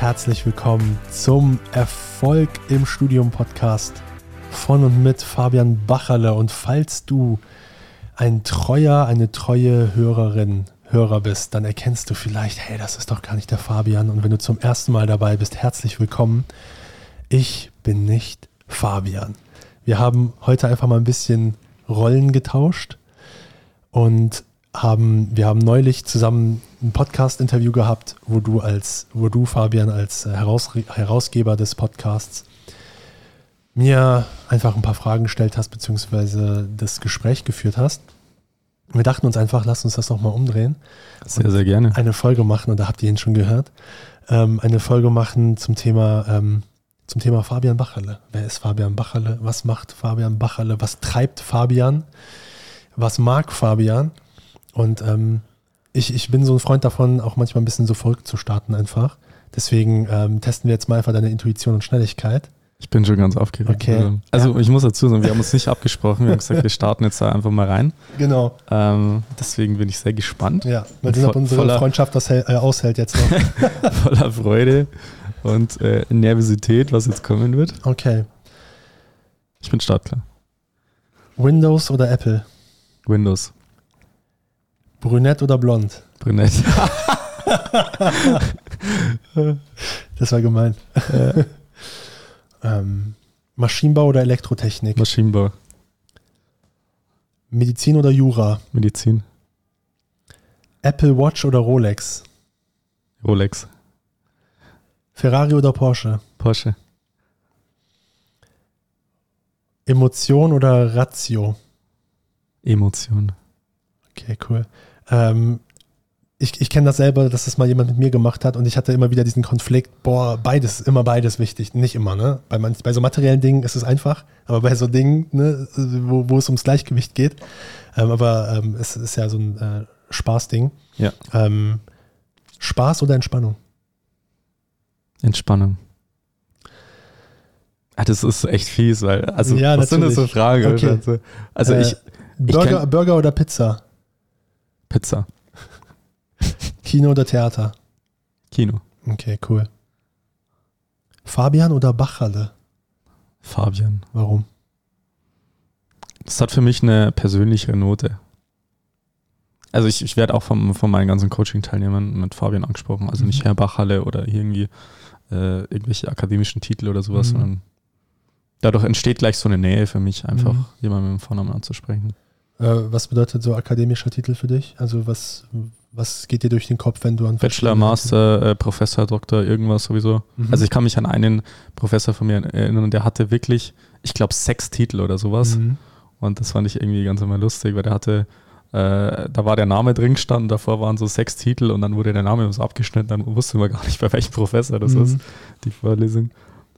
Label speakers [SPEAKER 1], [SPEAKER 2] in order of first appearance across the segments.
[SPEAKER 1] Herzlich willkommen zum Erfolg im Studium Podcast von und mit Fabian Bacherle. Und falls du ein treuer, eine treue Hörerin, Hörer bist, dann erkennst du vielleicht, hey, das ist doch gar nicht der Fabian. Und wenn du zum ersten Mal dabei bist, herzlich willkommen. Ich bin nicht Fabian. Wir haben heute einfach mal ein bisschen Rollen getauscht und haben, wir haben neulich zusammen ein Podcast-Interview gehabt, wo du als, wo du, Fabian, als äh, Heraus, Herausgeber des Podcasts mir einfach ein paar Fragen gestellt hast, beziehungsweise das Gespräch geführt hast. Wir dachten uns einfach, lass uns das nochmal umdrehen.
[SPEAKER 2] Sehr, sehr gerne.
[SPEAKER 1] Eine Folge machen, und da habt ihr ihn schon gehört, ähm, eine Folge machen zum Thema, ähm, zum Thema Fabian Bacherle. Wer ist Fabian Bacherle? Was macht Fabian Bacherle? Was treibt Fabian? Was mag Fabian? Und ähm, ich, ich bin so ein Freund davon, auch manchmal ein bisschen so verrückt zu starten einfach. Deswegen ähm, testen wir jetzt mal einfach deine Intuition und Schnelligkeit.
[SPEAKER 2] Ich bin schon ganz aufgeregt.
[SPEAKER 1] Okay.
[SPEAKER 2] Also
[SPEAKER 1] Ja.
[SPEAKER 2] ich muss dazu sagen, wir haben uns nicht abgesprochen. Wir haben gesagt, wir starten jetzt da einfach mal rein.
[SPEAKER 1] Genau.
[SPEAKER 2] Ähm, deswegen bin ich sehr gespannt.
[SPEAKER 1] Ja, mal sehen, ob unsere
[SPEAKER 2] voller-
[SPEAKER 1] Freundschaft das hält- äh, aushält jetzt noch.
[SPEAKER 2] Voller Freude und äh, Nervosität, was jetzt kommen wird.
[SPEAKER 1] Okay.
[SPEAKER 2] Ich bin startklar.
[SPEAKER 1] Windows oder Apple?
[SPEAKER 2] Windows.
[SPEAKER 1] Brünett oder blond?
[SPEAKER 2] Brünett.
[SPEAKER 1] Das war gemein. ähm, Maschinenbau oder Elektrotechnik?
[SPEAKER 2] Maschinenbau.
[SPEAKER 1] Medizin oder Jura?
[SPEAKER 2] Medizin.
[SPEAKER 1] Apple Watch oder Rolex?
[SPEAKER 2] Rolex.
[SPEAKER 1] Ferrari oder Porsche?
[SPEAKER 2] Porsche.
[SPEAKER 1] Emotion oder Ratio?
[SPEAKER 2] Emotion.
[SPEAKER 1] Okay, cool. Ähm, ich ich kenne das selber, dass das mal jemand mit mir gemacht hat und ich hatte immer wieder diesen Konflikt, boah, beides, immer beides wichtig. Nicht immer, ne? Bei, manch, bei so materiellen Dingen ist es einfach, aber bei so Dingen, ne, wo, wo es ums Gleichgewicht geht, ähm, aber ähm, es ist ja so ein äh, Spaßding.
[SPEAKER 2] Ja.
[SPEAKER 1] Ähm, Spaß oder Entspannung?
[SPEAKER 2] Entspannung. Ah, das ist echt fies, weil, also,
[SPEAKER 1] Ja,
[SPEAKER 2] was sind das für
[SPEAKER 1] natürlich.
[SPEAKER 2] Fragen?
[SPEAKER 1] Okay.
[SPEAKER 2] Also, also
[SPEAKER 1] Äh,
[SPEAKER 2] ich,
[SPEAKER 1] Burger,
[SPEAKER 2] kenn-
[SPEAKER 1] Burger oder Pizza?
[SPEAKER 2] Pizza.
[SPEAKER 1] Kino oder Theater?
[SPEAKER 2] Kino.
[SPEAKER 1] Okay, cool. Fabian oder Bachalle?
[SPEAKER 2] Fabian.
[SPEAKER 1] Warum?
[SPEAKER 2] Das hat für mich eine persönliche Note. Also ich, ich werde auch vom, von meinen ganzen Coaching-Teilnehmern mit Fabian angesprochen. Also nicht
[SPEAKER 1] Mhm.
[SPEAKER 2] Herr Bachhalle oder irgendwie äh, irgendwelche akademischen Titel oder sowas,
[SPEAKER 1] Mhm.
[SPEAKER 2] sondern dadurch entsteht gleich so eine Nähe für mich, einfach
[SPEAKER 1] Mhm.
[SPEAKER 2] jemanden mit dem Vornamen anzusprechen.
[SPEAKER 1] Äh, was bedeutet so akademischer Titel für dich? Also was, was geht dir durch den Kopf, wenn du an
[SPEAKER 2] Bachelor, Master, äh, Professor, Doktor, irgendwas sowieso.
[SPEAKER 1] Mhm.
[SPEAKER 2] Also ich kann mich an einen Professor von mir erinnern, der hatte wirklich, ich glaube, sechs Titel oder sowas.
[SPEAKER 1] Mhm.
[SPEAKER 2] Und das fand ich irgendwie ganz immer lustig, weil der hatte, äh, da war der Name drin gestanden, davor waren so sechs Titel und dann wurde der Name so abgeschnitten, dann wusste man gar nicht, bei welchem Professor das
[SPEAKER 1] Mhm.
[SPEAKER 2] ist, die Vorlesung.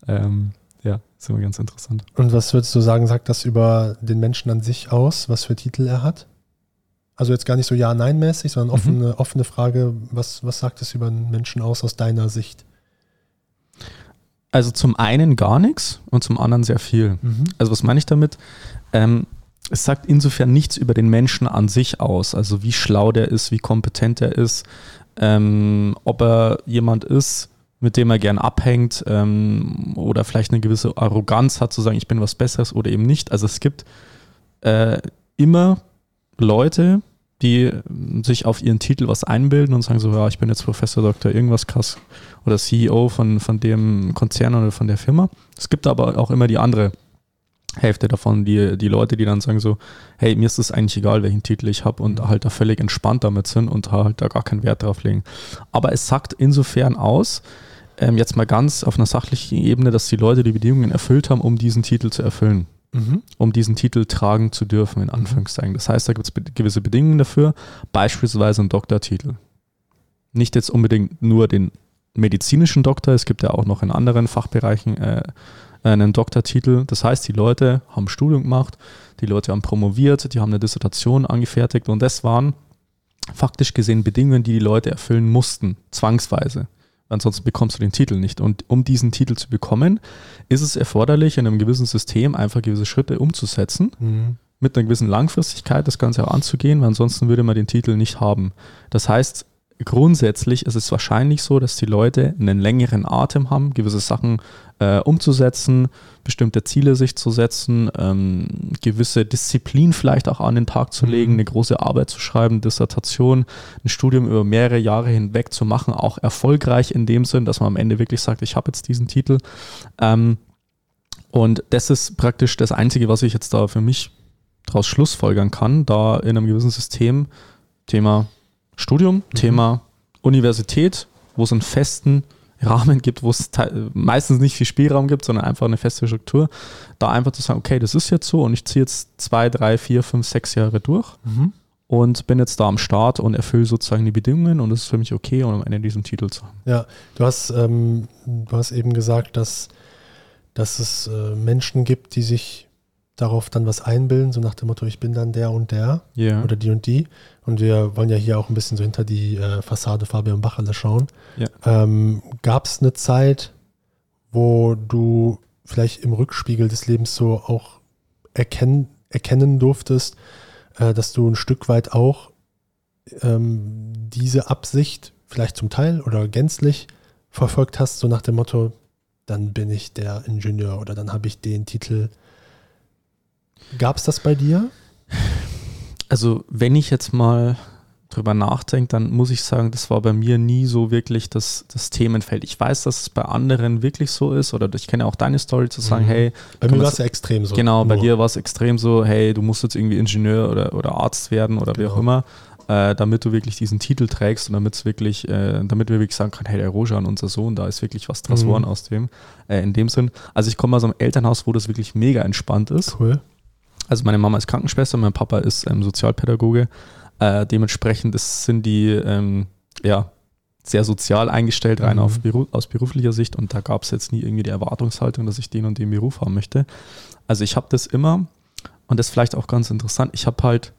[SPEAKER 2] Ähm, ja, ist immer ganz interessant.
[SPEAKER 1] Und was würdest du sagen, sagt das über den Menschen an sich aus, was für Titel er hat? Also jetzt gar nicht so Ja-Nein-mäßig, sondern
[SPEAKER 2] Mhm.
[SPEAKER 1] offene, offene Frage, was, was sagt es über einen Menschen aus aus deiner Sicht?
[SPEAKER 2] Also zum einen gar nichts und zum anderen sehr viel.
[SPEAKER 1] Mhm.
[SPEAKER 2] Also was meine ich damit? Ähm, es sagt insofern nichts über den Menschen an sich aus, also wie schlau der ist, wie kompetent er ist, ähm, ob er jemand ist, mit dem er gern abhängt ähm, oder vielleicht eine gewisse Arroganz hat, zu sagen, ich bin was Besseres oder eben nicht. Also es gibt äh, immer Leute, die ähm, sich auf ihren Titel was einbilden und sagen so, ja, ich bin jetzt Professor Dr. irgendwas krass oder CEO von, von dem Konzern oder von der Firma. Es gibt aber auch immer die andere Hälfte davon, die, die Leute, die dann sagen so, hey, mir ist es eigentlich egal, welchen Titel ich habe und halt da völlig entspannt damit sind und halt da gar keinen Wert drauf legen. Aber es sagt insofern aus, ähm, jetzt mal ganz auf einer sachlichen Ebene, dass die Leute die Bedingungen erfüllt haben, um diesen Titel zu erfüllen
[SPEAKER 1] Mhm.
[SPEAKER 2] um diesen Titel tragen zu dürfen, in Anführungszeichen. Das heißt, da gibt es be gewisse Bedingungen dafür, beispielsweise ein Doktortitel. Nicht jetzt unbedingt nur den medizinischen Doktor, es gibt ja auch noch in anderen Fachbereichen äh, einen Doktortitel. Das heißt, die Leute haben Studium gemacht, die Leute haben promoviert, die haben eine Dissertation angefertigt und das waren faktisch gesehen Bedingungen, die die Leute erfüllen mussten, zwangsweise. Ansonsten bekommst du den Titel nicht. Und um diesen Titel zu bekommen, ist es erforderlich, in einem gewissen System einfach gewisse Schritte umzusetzen, mhm. mit einer gewissen Langfristigkeit das Ganze auch anzugehen, weil ansonsten würde man den Titel nicht haben. Das heißt, grundsätzlich ist es wahrscheinlich so, dass die Leute einen längeren Atem haben, gewisse Sachen äh, umzusetzen, bestimmte Ziele sich zu setzen, ähm, gewisse Disziplin vielleicht auch an den Tag zu legen, mhm. eine große Arbeit zu schreiben, Dissertation, ein Studium über mehrere Jahre hinweg zu machen, auch erfolgreich in dem Sinn, dass man am Ende wirklich sagt, ich habe jetzt diesen Titel. Ähm, und das ist praktisch das Einzige, was ich jetzt da für mich daraus schlussfolgern kann, da in einem gewissen System, Thema Studium, mhm. Thema Universität, wo es einen festen Rahmen gibt, wo es meistens nicht viel Spielraum gibt, sondern einfach eine feste Struktur, da einfach zu sagen, okay, das ist jetzt so und ich ziehe jetzt zwei, drei, vier, fünf, sechs Jahre durch mhm. und bin jetzt da am Start und erfülle sozusagen die Bedingungen und das ist für mich okay, um am Ende diesen Titel zu haben.
[SPEAKER 1] Ja, du hast, ähm, du hast eben gesagt, dass, dass es äh, Menschen gibt, die sich darauf dann was einbilden, so nach dem Motto, ich bin dann der und der yeah. oder die und die. Und wir wollen ja hier auch ein bisschen so hinter die äh, Fassade Fabian Bacherle schauen. Yeah. Ähm, Gab es eine Zeit, wo du vielleicht im Rückspiegel des Lebens so auch erkennen, erkennen durftest, äh, dass du ein Stück weit auch ähm, diese Absicht vielleicht zum Teil oder gänzlich verfolgt hast, so nach dem Motto, dann bin ich der Ingenieur oder dann habe ich den Titel Gab es das bei dir?
[SPEAKER 2] Also, wenn ich jetzt mal drüber nachdenke, dann muss ich sagen, das war bei mir nie so wirklich das, das Themenfeld. Ich weiß, dass es bei anderen wirklich so ist, oder ich kenne auch deine Story zu sagen, mhm. hey.
[SPEAKER 1] Bei mir war es ja extrem so.
[SPEAKER 2] Genau, bei dir war es extrem so, hey, du musst jetzt irgendwie Ingenieur oder, oder Arzt werden oder genau. wie auch genau. immer, äh, damit du wirklich diesen Titel trägst und damit es wirklich, äh, damit wir wirklich sagen können, hey, der Rojan, unser Sohn, da ist wirklich was draus geworden mhm. aus dem, äh, in dem Sinn. Also ich komme aus einem Elternhaus, wo das wirklich mega entspannt ist. Cool. Also meine Mama ist Krankenschwester, mein Papa ist ähm, Sozialpädagoge. Äh, dementsprechend ist, sind die ähm, ja, sehr sozial eingestellt, rein mhm. auf aus beruflicher Sicht. Und da gab es jetzt nie irgendwie die Erwartungshaltung, dass ich den und den Beruf haben möchte. Also ich habe das immer, und das ist vielleicht auch ganz interessant, ich habe halt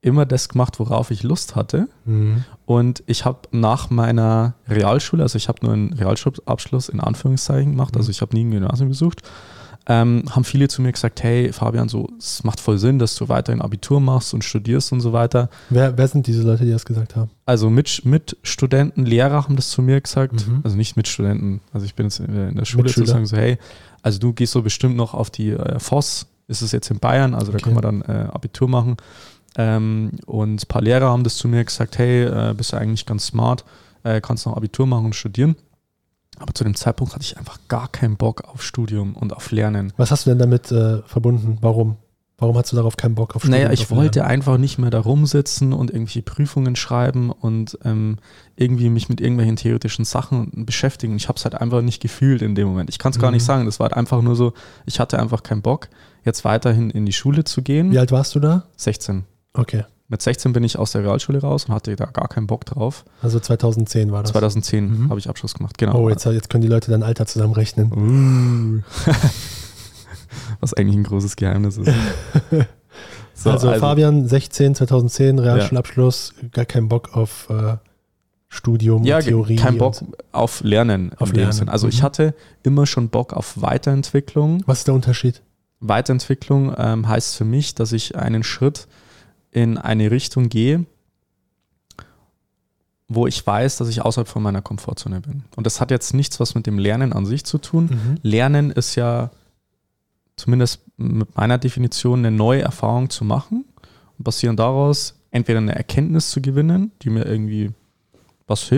[SPEAKER 2] immer das gemacht, worauf ich Lust hatte. Mhm. Und ich habe nach meiner Realschule, also ich habe nur einen Realschulabschluss in Anführungszeichen gemacht, also mhm. ich habe nie ein Gymnasium besucht, ähm, haben viele zu mir gesagt, hey Fabian, so, es macht voll Sinn, dass du weiterhin Abitur machst und studierst und so weiter.
[SPEAKER 1] Wer, wer sind diese Leute, die das gesagt haben?
[SPEAKER 2] Also mit, Mitstudenten, Lehrer haben das zu mir gesagt, mhm. also nicht Mitstudenten, also ich bin jetzt in der Schule zu sagen so, hey, also du gehst so bestimmt noch auf die äh, FOS, ist es jetzt in Bayern, also da kann man dann äh, Abitur machen. Ähm, und ein paar Lehrer haben das zu mir gesagt, hey, äh, bist du eigentlich ganz smart, äh, kannst noch Abitur machen und studieren. Aber zu dem Zeitpunkt hatte ich einfach gar keinen Bock auf Studium und auf Lernen.
[SPEAKER 1] Was hast du denn damit äh, verbunden? Warum? Warum hast du darauf keinen Bock auf
[SPEAKER 2] Studium? Naja, ich wollte Lernen? einfach nicht mehr da rumsitzen und irgendwelche Prüfungen schreiben und ähm, irgendwie mich mit irgendwelchen theoretischen Sachen beschäftigen. Ich habe es halt einfach nicht gefühlt in dem Moment. Ich kann es gar mhm. nicht sagen. Das war halt einfach nur so, ich hatte einfach keinen Bock, jetzt weiterhin in die Schule zu gehen.
[SPEAKER 1] Wie alt warst du da?
[SPEAKER 2] 16.
[SPEAKER 1] Okay.
[SPEAKER 2] Mit 16 bin ich aus der Realschule raus und hatte da gar keinen Bock drauf.
[SPEAKER 1] Also 2010 war das?
[SPEAKER 2] 2010 mhm. habe ich Abschluss gemacht, genau.
[SPEAKER 1] Oh, jetzt, jetzt können die Leute dein Alter zusammenrechnen.
[SPEAKER 2] Uh. Was eigentlich ein großes Geheimnis ist.
[SPEAKER 1] so, also, also, Fabian, 16, 2010, Realschulabschluss, ja. gar keinen Bock auf äh, Studium,
[SPEAKER 2] ja, Theorie. Kein Bock auf Lernen. Auf Lernen. Also mhm. ich hatte immer schon Bock auf Weiterentwicklung.
[SPEAKER 1] Was ist der Unterschied?
[SPEAKER 2] Weiterentwicklung ähm, heißt für mich, dass ich einen Schritt in eine Richtung gehe, wo ich weiß, dass ich außerhalb von meiner Komfortzone bin. Und das hat jetzt nichts was mit dem Lernen an sich zu tun. Mhm. Lernen ist ja zumindest mit meiner Definition eine neue Erfahrung zu machen und basierend daraus entweder eine Erkenntnis zu gewinnen, die mir irgendwie was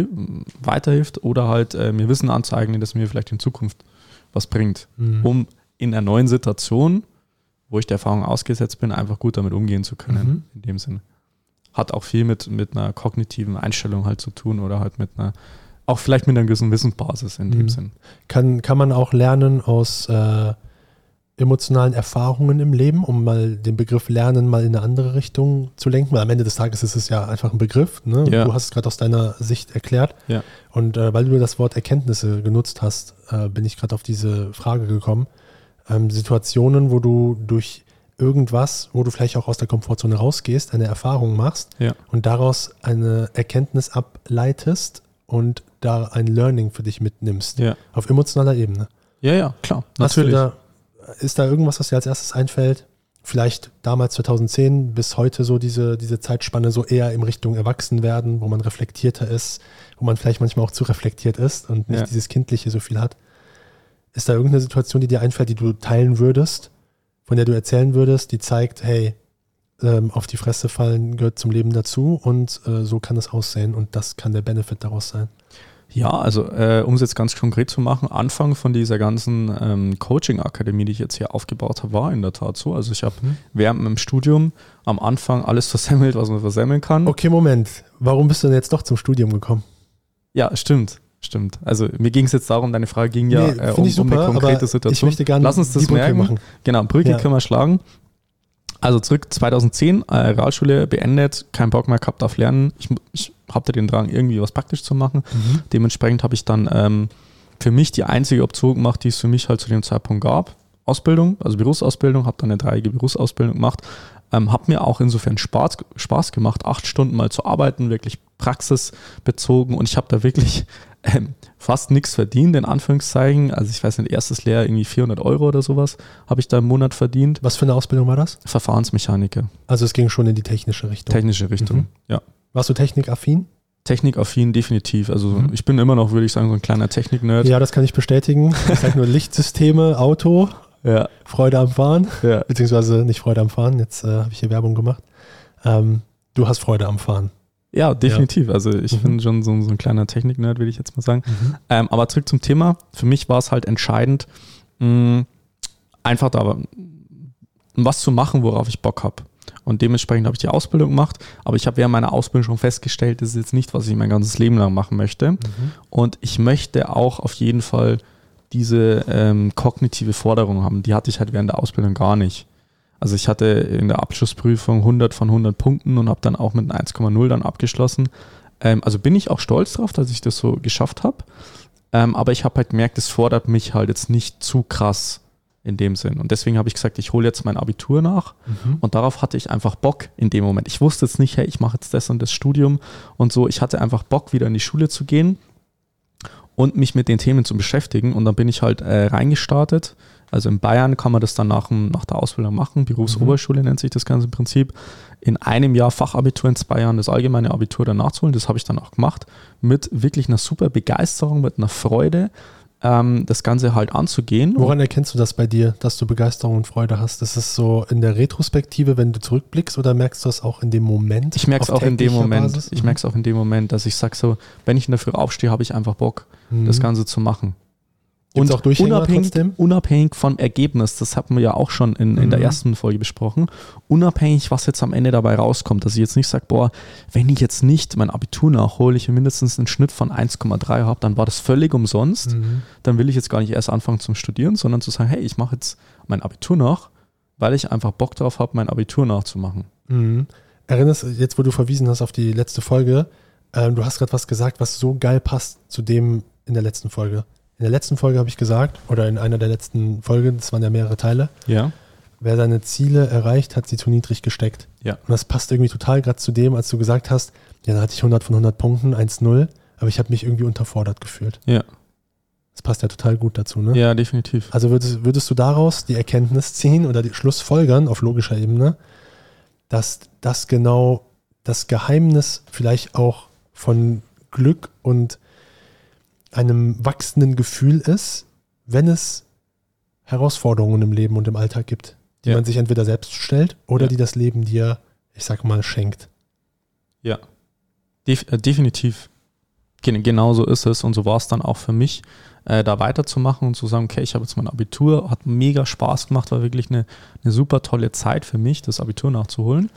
[SPEAKER 2] weiterhilft oder halt äh, mir Wissen anzueignen, das mir vielleicht in Zukunft was bringt, mhm. um in einer neuen Situation wo ich der Erfahrung ausgesetzt bin, einfach gut damit umgehen zu können. Mhm. In dem Sinne. Hat auch viel mit, mit einer kognitiven Einstellung halt zu tun oder halt mit einer, auch vielleicht mit einer gewissen Wissensbasis in mhm. dem Sinn.
[SPEAKER 1] Kann, kann man auch lernen aus äh, emotionalen Erfahrungen im Leben, um mal den Begriff Lernen mal in eine andere Richtung zu lenken? Weil am Ende des Tages ist es ja einfach ein Begriff. Ne?
[SPEAKER 2] Ja.
[SPEAKER 1] Du hast es gerade aus deiner Sicht erklärt.
[SPEAKER 2] Ja.
[SPEAKER 1] Und äh, weil du das Wort Erkenntnisse genutzt hast, äh, bin ich gerade auf diese Frage gekommen. Ähm, Situationen, wo du durch irgendwas, wo du vielleicht auch aus der Komfortzone rausgehst, eine Erfahrung machst
[SPEAKER 2] Ja.
[SPEAKER 1] und daraus eine Erkenntnis ableitest und da ein Learning für dich mitnimmst.
[SPEAKER 2] Ja.
[SPEAKER 1] Auf emotionaler Ebene.
[SPEAKER 2] Ja, ja, klar. Natürlich.
[SPEAKER 1] Da, ist da irgendwas, was dir als erstes einfällt? Vielleicht damals 2010 bis heute so diese, diese Zeitspanne so eher in Richtung Erwachsenwerden, wo man reflektierter ist, wo man vielleicht manchmal auch zu reflektiert ist und nicht
[SPEAKER 2] Ja.
[SPEAKER 1] dieses Kindliche so viel hat. Ist da irgendeine Situation, die dir einfällt, die du teilen würdest, von der du erzählen würdest, die zeigt, hey, ähm, auf die Fresse fallen gehört zum Leben dazu und äh, so kann es aussehen und das kann der Benefit daraus sein.
[SPEAKER 2] Ja, also äh, um es jetzt ganz konkret zu machen, Anfang von dieser ganzen ähm, Coaching-Akademie, die ich jetzt hier aufgebaut habe, war in der Tat so. Also ich habe
[SPEAKER 1] Mhm.
[SPEAKER 2] während meinem Studium am Anfang alles versemmelt, was man versemmeln kann.
[SPEAKER 1] Okay, Moment. Warum bist du denn jetzt doch zum Studium gekommen?
[SPEAKER 2] Ja, stimmt. Stimmt. Also mir ging es jetzt darum, deine Frage ging ja
[SPEAKER 1] Nee,
[SPEAKER 2] äh, um,
[SPEAKER 1] ich
[SPEAKER 2] um eine
[SPEAKER 1] super,
[SPEAKER 2] konkrete Situation.
[SPEAKER 1] Ich möchte gerne
[SPEAKER 2] Lass uns das merken.
[SPEAKER 1] machen.
[SPEAKER 2] Genau, Brücke
[SPEAKER 1] Ja.
[SPEAKER 2] können wir schlagen. Also zurück 2010, äh, Realschule beendet, keinen Bock mehr gehabt auf Lernen. Ich, ich hatte den Drang, irgendwie was praktisch zu machen.
[SPEAKER 1] Mhm.
[SPEAKER 2] Dementsprechend habe ich dann ähm, für mich die einzige Option gemacht, die es für mich halt zu dem Zeitpunkt gab. Ausbildung, also Berufsausbildung, habe dann eine dreijährige Berufsausbildung gemacht. Ähm, hat mir auch insofern Spaß, Spaß gemacht, acht Stunden mal zu arbeiten, wirklich praxisbezogen und ich habe da wirklich ähm, fast nichts verdient, in Anführungszeichen. Also ich weiß nicht, erstes Lehr irgendwie 400 Euro oder sowas habe ich da im Monat verdient.
[SPEAKER 1] Was für eine Ausbildung war das?
[SPEAKER 2] Verfahrensmechaniker,
[SPEAKER 1] Also es ging schon in die technische Richtung.
[SPEAKER 2] technische Richtung,
[SPEAKER 1] Mhm.
[SPEAKER 2] ja.
[SPEAKER 1] Warst du technikaffin?
[SPEAKER 2] Technikaffin definitiv. Also
[SPEAKER 1] Mhm.
[SPEAKER 2] ich bin immer noch, würde ich sagen, so ein kleiner Technik-Nerd.
[SPEAKER 1] Ja, das kann ich bestätigen. Ich sage nur Lichtsysteme, Auto,
[SPEAKER 2] ja,
[SPEAKER 1] Freude am Fahren,
[SPEAKER 2] ja.
[SPEAKER 1] beziehungsweise nicht Freude am Fahren, jetzt äh, habe ich hier Werbung gemacht. Ähm, du hast Freude am Fahren.
[SPEAKER 2] Ja, definitiv. Also ich
[SPEAKER 1] Mhm.
[SPEAKER 2] bin schon so, so ein kleiner Technik-Nerd, würde ich jetzt mal sagen. Ähm, aber zurück zum Thema. Für mich war es halt entscheidend, mh, einfach da was zu machen, worauf ich Bock habe. Und dementsprechend habe ich die Ausbildung gemacht. Aber ich habe während meiner Ausbildung schon festgestellt, das ist jetzt nicht, was ich mein ganzes Leben lang machen möchte. Und ich möchte auch auf jeden Fall diese ähm, kognitive Forderung haben. Die hatte ich halt während der Ausbildung gar nicht. Also ich hatte in der Abschlussprüfung 100 von 100 Punkten und habe dann auch mit einem 1,0 dann abgeschlossen. Ähm, also bin ich auch stolz drauf, dass ich das so geschafft habe. Ähm, aber ich habe halt gemerkt, es fordert mich halt jetzt nicht zu krass in dem Sinn. Und deswegen habe ich gesagt, ich hole jetzt mein Abitur nach.
[SPEAKER 1] Mhm.
[SPEAKER 2] Und darauf hatte ich einfach Bock in dem Moment. Ich wusste jetzt nicht, hey, ich mache jetzt das und das Studium und so. Ich hatte einfach Bock, wieder in die Schule zu gehen und mich mit den Themen zu beschäftigen. Und dann bin ich halt äh, reingestartet. Also in Bayern kann man das dann nach, nach der Ausbildung machen. Berufsoberschule nennt sich das ganze Prinzip. In einem Jahr Fachabitur, in zwei Jahren das allgemeine Abitur dann nachzuholen. Das habe ich dann auch gemacht. Mit wirklich einer super Begeisterung, mit einer Freude, ähm, das Ganze halt anzugehen.
[SPEAKER 1] Woran erkennst du das bei dir, dass du Begeisterung und Freude hast? Ist es so in der Retrospektive, wenn du zurückblickst, oder merkst du das auch in dem Moment?
[SPEAKER 2] Ich merke es auch in dem Moment.
[SPEAKER 1] Basis?
[SPEAKER 2] Ich merke es auch in dem Moment, dass ich sage so, wenn ich in der Früh aufstehe, habe ich einfach Bock,
[SPEAKER 1] Mhm.
[SPEAKER 2] das Ganze zu machen.
[SPEAKER 1] Gibt's
[SPEAKER 2] und
[SPEAKER 1] auch Durchhänger
[SPEAKER 2] unabhängig,
[SPEAKER 1] trotzdem?
[SPEAKER 2] unabhängig vom Ergebnis, das hatten wir ja auch schon in, in der
[SPEAKER 1] Mhm.
[SPEAKER 2] ersten Folge besprochen, unabhängig, was jetzt am Ende dabei rauskommt, dass ich jetzt nicht sage, boah, wenn ich jetzt nicht mein Abitur nachhole, ich mindestens einen Schnitt von 1,3 habe, dann war das völlig umsonst.
[SPEAKER 1] Mhm.
[SPEAKER 2] Dann will ich jetzt gar nicht erst anfangen zum Studieren, sondern zu sagen, hey, ich mache jetzt mein Abitur nach, weil ich einfach Bock drauf habe, mein Abitur nachzumachen.
[SPEAKER 1] Mhm. Erinnerst jetzt, wo du verwiesen hast auf die letzte Folge, ähm, du hast gerade was gesagt, was so geil passt zu dem in der letzten Folge. In der letzten Folge habe ich gesagt, oder in einer der letzten Folgen, das waren ja mehrere Teile,
[SPEAKER 2] Ja.
[SPEAKER 1] wer seine Ziele erreicht, hat sie zu niedrig gesteckt.
[SPEAKER 2] Ja.
[SPEAKER 1] Und das passt irgendwie total gerade zu dem, als du gesagt hast, ja, da hatte ich 100 von 100 Punkten, 1-0, aber ich habe mich irgendwie unterfordert gefühlt.
[SPEAKER 2] Ja.
[SPEAKER 1] Das passt ja total gut dazu, ne?
[SPEAKER 2] Ja, definitiv.
[SPEAKER 1] Also würdest, würdest du daraus die Erkenntnis ziehen oder die Schlussfolgern auf logischer Ebene, dass das genau das Geheimnis vielleicht auch von Glück und einem wachsenden Gefühl ist, wenn es Herausforderungen im Leben und im Alltag gibt, die
[SPEAKER 2] Ja.
[SPEAKER 1] man sich entweder selbst stellt oder
[SPEAKER 2] Ja.
[SPEAKER 1] die das Leben dir, ich sag mal, schenkt.
[SPEAKER 2] Ja. Def äh, definitiv. Gen genau so ist es und so war es dann auch für mich, äh, da weiterzumachen und zu sagen, okay, ich habe jetzt mein Abitur, hat mega Spaß gemacht, war wirklich eine, eine super tolle Zeit für mich, das Abitur nachzuholen.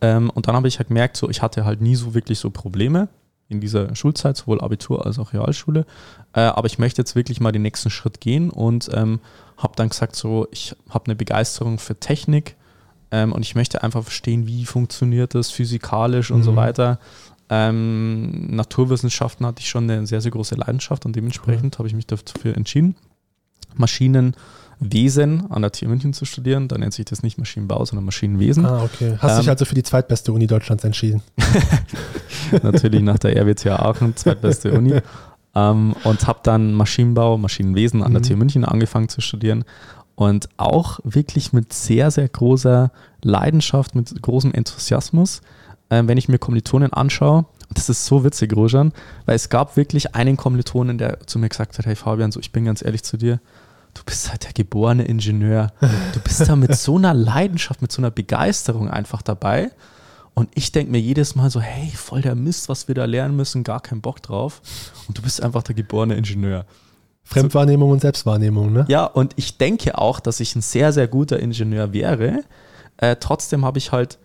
[SPEAKER 2] Ähm, und dann habe ich halt gemerkt, so, ich hatte halt nie so wirklich so Probleme in dieser Schulzeit, sowohl Abitur als auch Realschule. Äh, aber ich möchte jetzt wirklich mal den nächsten Schritt gehen und ähm, habe dann gesagt, so, ich habe eine Begeisterung für Technik ähm, und ich möchte einfach verstehen, wie funktioniert das physikalisch und so
[SPEAKER 1] Mhm.
[SPEAKER 2] weiter. Ähm, Naturwissenschaften hatte ich schon eine sehr, sehr große Leidenschaft und dementsprechend habe ich mich dafür entschieden, Maschinenwesen an der TU München zu studieren. Da nennt sich das nicht Maschinenbau, sondern Maschinenwesen.
[SPEAKER 1] Ah, okay. Hast dich
[SPEAKER 2] Ähm,
[SPEAKER 1] also für die zweitbeste Uni Deutschlands entschieden.
[SPEAKER 2] Natürlich nach der RWTH Aachen, zweitbeste Uni. Ähm, und habe dann Maschinenbau, Maschinenwesen an der
[SPEAKER 1] Mhm.
[SPEAKER 2] TU München angefangen zu studieren. Und auch wirklich mit sehr, sehr großer Leidenschaft, mit großem Enthusiasmus, ähm, wenn ich mir Kommilitonen anschaue. Und das ist so witzig, Rojan, weil es gab wirklich einen Kommilitonen, der zu mir gesagt hat, hey Fabian, so ich bin ganz ehrlich zu dir, du bist halt der geborene Ingenieur. Du bist da mit so einer Leidenschaft, mit so einer Begeisterung einfach dabei. Und ich denke mir jedes Mal so, hey, voll der Mist, was wir da lernen müssen, gar keinen Bock drauf. Und du bist einfach der geborene Ingenieur.
[SPEAKER 1] Fremdwahrnehmung und Selbstwahrnehmung, ne?
[SPEAKER 2] Ja, und ich denke auch, dass ich ein sehr, sehr guter Ingenieur wäre. Äh, trotzdem habe ich halt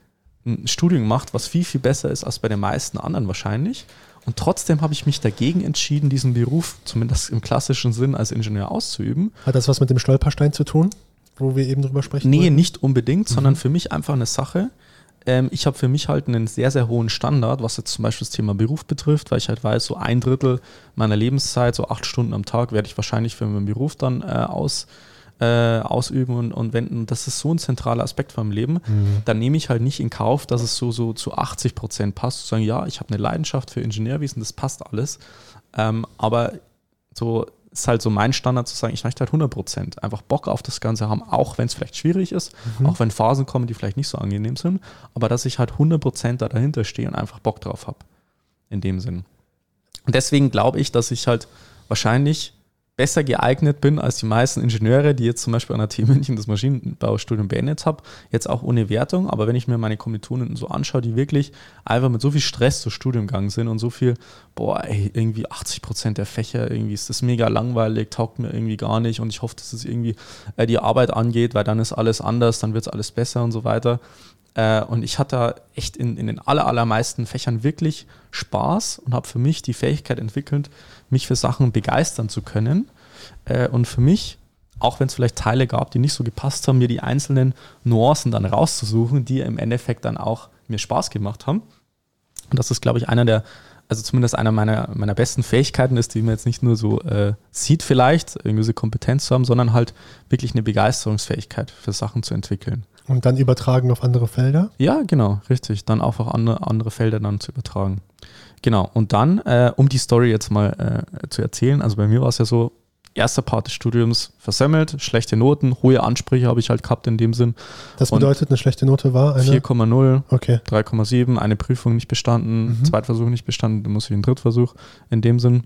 [SPEAKER 2] ein Studium gemacht, was viel, viel besser ist als bei den meisten anderen wahrscheinlich. Und trotzdem habe ich mich dagegen entschieden, diesen Beruf, zumindest im klassischen Sinn, als Ingenieur auszuüben.
[SPEAKER 1] Hat das was mit dem Stolperstein zu tun, wo wir eben drüber sprechen?
[SPEAKER 2] Nee,
[SPEAKER 1] wollten?
[SPEAKER 2] nicht unbedingt, sondern für mich einfach eine Sache. Ähm, ich habe für mich halt einen sehr, sehr hohen Standard, was jetzt zum Beispiel das Thema Beruf betrifft, weil ich halt weiß, so ein Drittel meiner Lebenszeit, so acht Stunden am Tag, werde ich wahrscheinlich für meinen Beruf dann äh, aus, äh, ausüben und, und wenden. Das ist so ein zentraler Aspekt von meinem Leben.
[SPEAKER 1] Mhm.
[SPEAKER 2] Dann nehme ich halt nicht in Kauf, dass es so, so zu 80 Prozent passt, zu sagen, ja, ich habe eine Leidenschaft für Ingenieurwesen, das passt alles. Ähm, aber so ist halt so mein Standard zu sagen, ich möchte halt 100 Prozent einfach Bock auf das Ganze haben, auch wenn es vielleicht schwierig ist,
[SPEAKER 1] Mhm.
[SPEAKER 2] auch wenn Phasen kommen, die vielleicht nicht so angenehm sind, aber dass ich halt 100 Prozent da dahinter stehe und einfach Bock drauf habe. In dem Sinn. Und deswegen glaube ich, dass ich halt wahrscheinlich besser geeignet bin als die meisten Ingenieure, die jetzt zum Beispiel an der TU München das Maschinenbaustudium beendet haben, jetzt auch ohne Wertung, aber wenn ich mir meine Kommilitonen so anschaue, die wirklich einfach mit so viel Stress zu Studium gegangen sind und so viel, boah, ey, irgendwie 80 Prozent der Fächer, irgendwie ist das mega langweilig, taugt mir irgendwie gar nicht und ich hoffe, dass es irgendwie äh, die Arbeit angeht, weil dann ist alles anders, dann wird es alles besser und so weiter. Äh, und ich hatte da echt in, in den aller, allermeisten Fächern wirklich Spaß und habe für mich die Fähigkeit entwickelt, mich für Sachen begeistern zu können. Äh, und für mich, auch wenn es vielleicht Teile gab, die nicht so gepasst haben, mir die einzelnen Nuancen dann rauszusuchen, die im Endeffekt dann auch mir Spaß gemacht haben. Und das ist, glaube ich, einer der, also zumindest einer meiner, meiner besten Fähigkeiten ist, die man jetzt nicht nur so äh, sieht vielleicht, irgendwie so Kompetenz zu haben, sondern halt wirklich eine Begeisterungsfähigkeit für Sachen zu entwickeln.
[SPEAKER 1] Und dann übertragen auf andere Felder?
[SPEAKER 2] Ja, genau, richtig. Dann auch auf andere, andere Felder dann zu übertragen. Genau. Und dann, äh, um die Story jetzt mal äh, zu erzählen, also bei mir war es ja so, erster Part des Studiums versemmelt, schlechte Noten, hohe Ansprüche habe ich halt gehabt in dem Sinn.
[SPEAKER 1] Das
[SPEAKER 2] Und
[SPEAKER 1] bedeutet, eine schlechte Note war eine.
[SPEAKER 2] 4,0,
[SPEAKER 1] Okay.
[SPEAKER 2] 3,7, eine Prüfung nicht bestanden,
[SPEAKER 1] Mhm.
[SPEAKER 2] Zweitversuch nicht bestanden, dann muss ich einen Drittversuch in dem Sinn.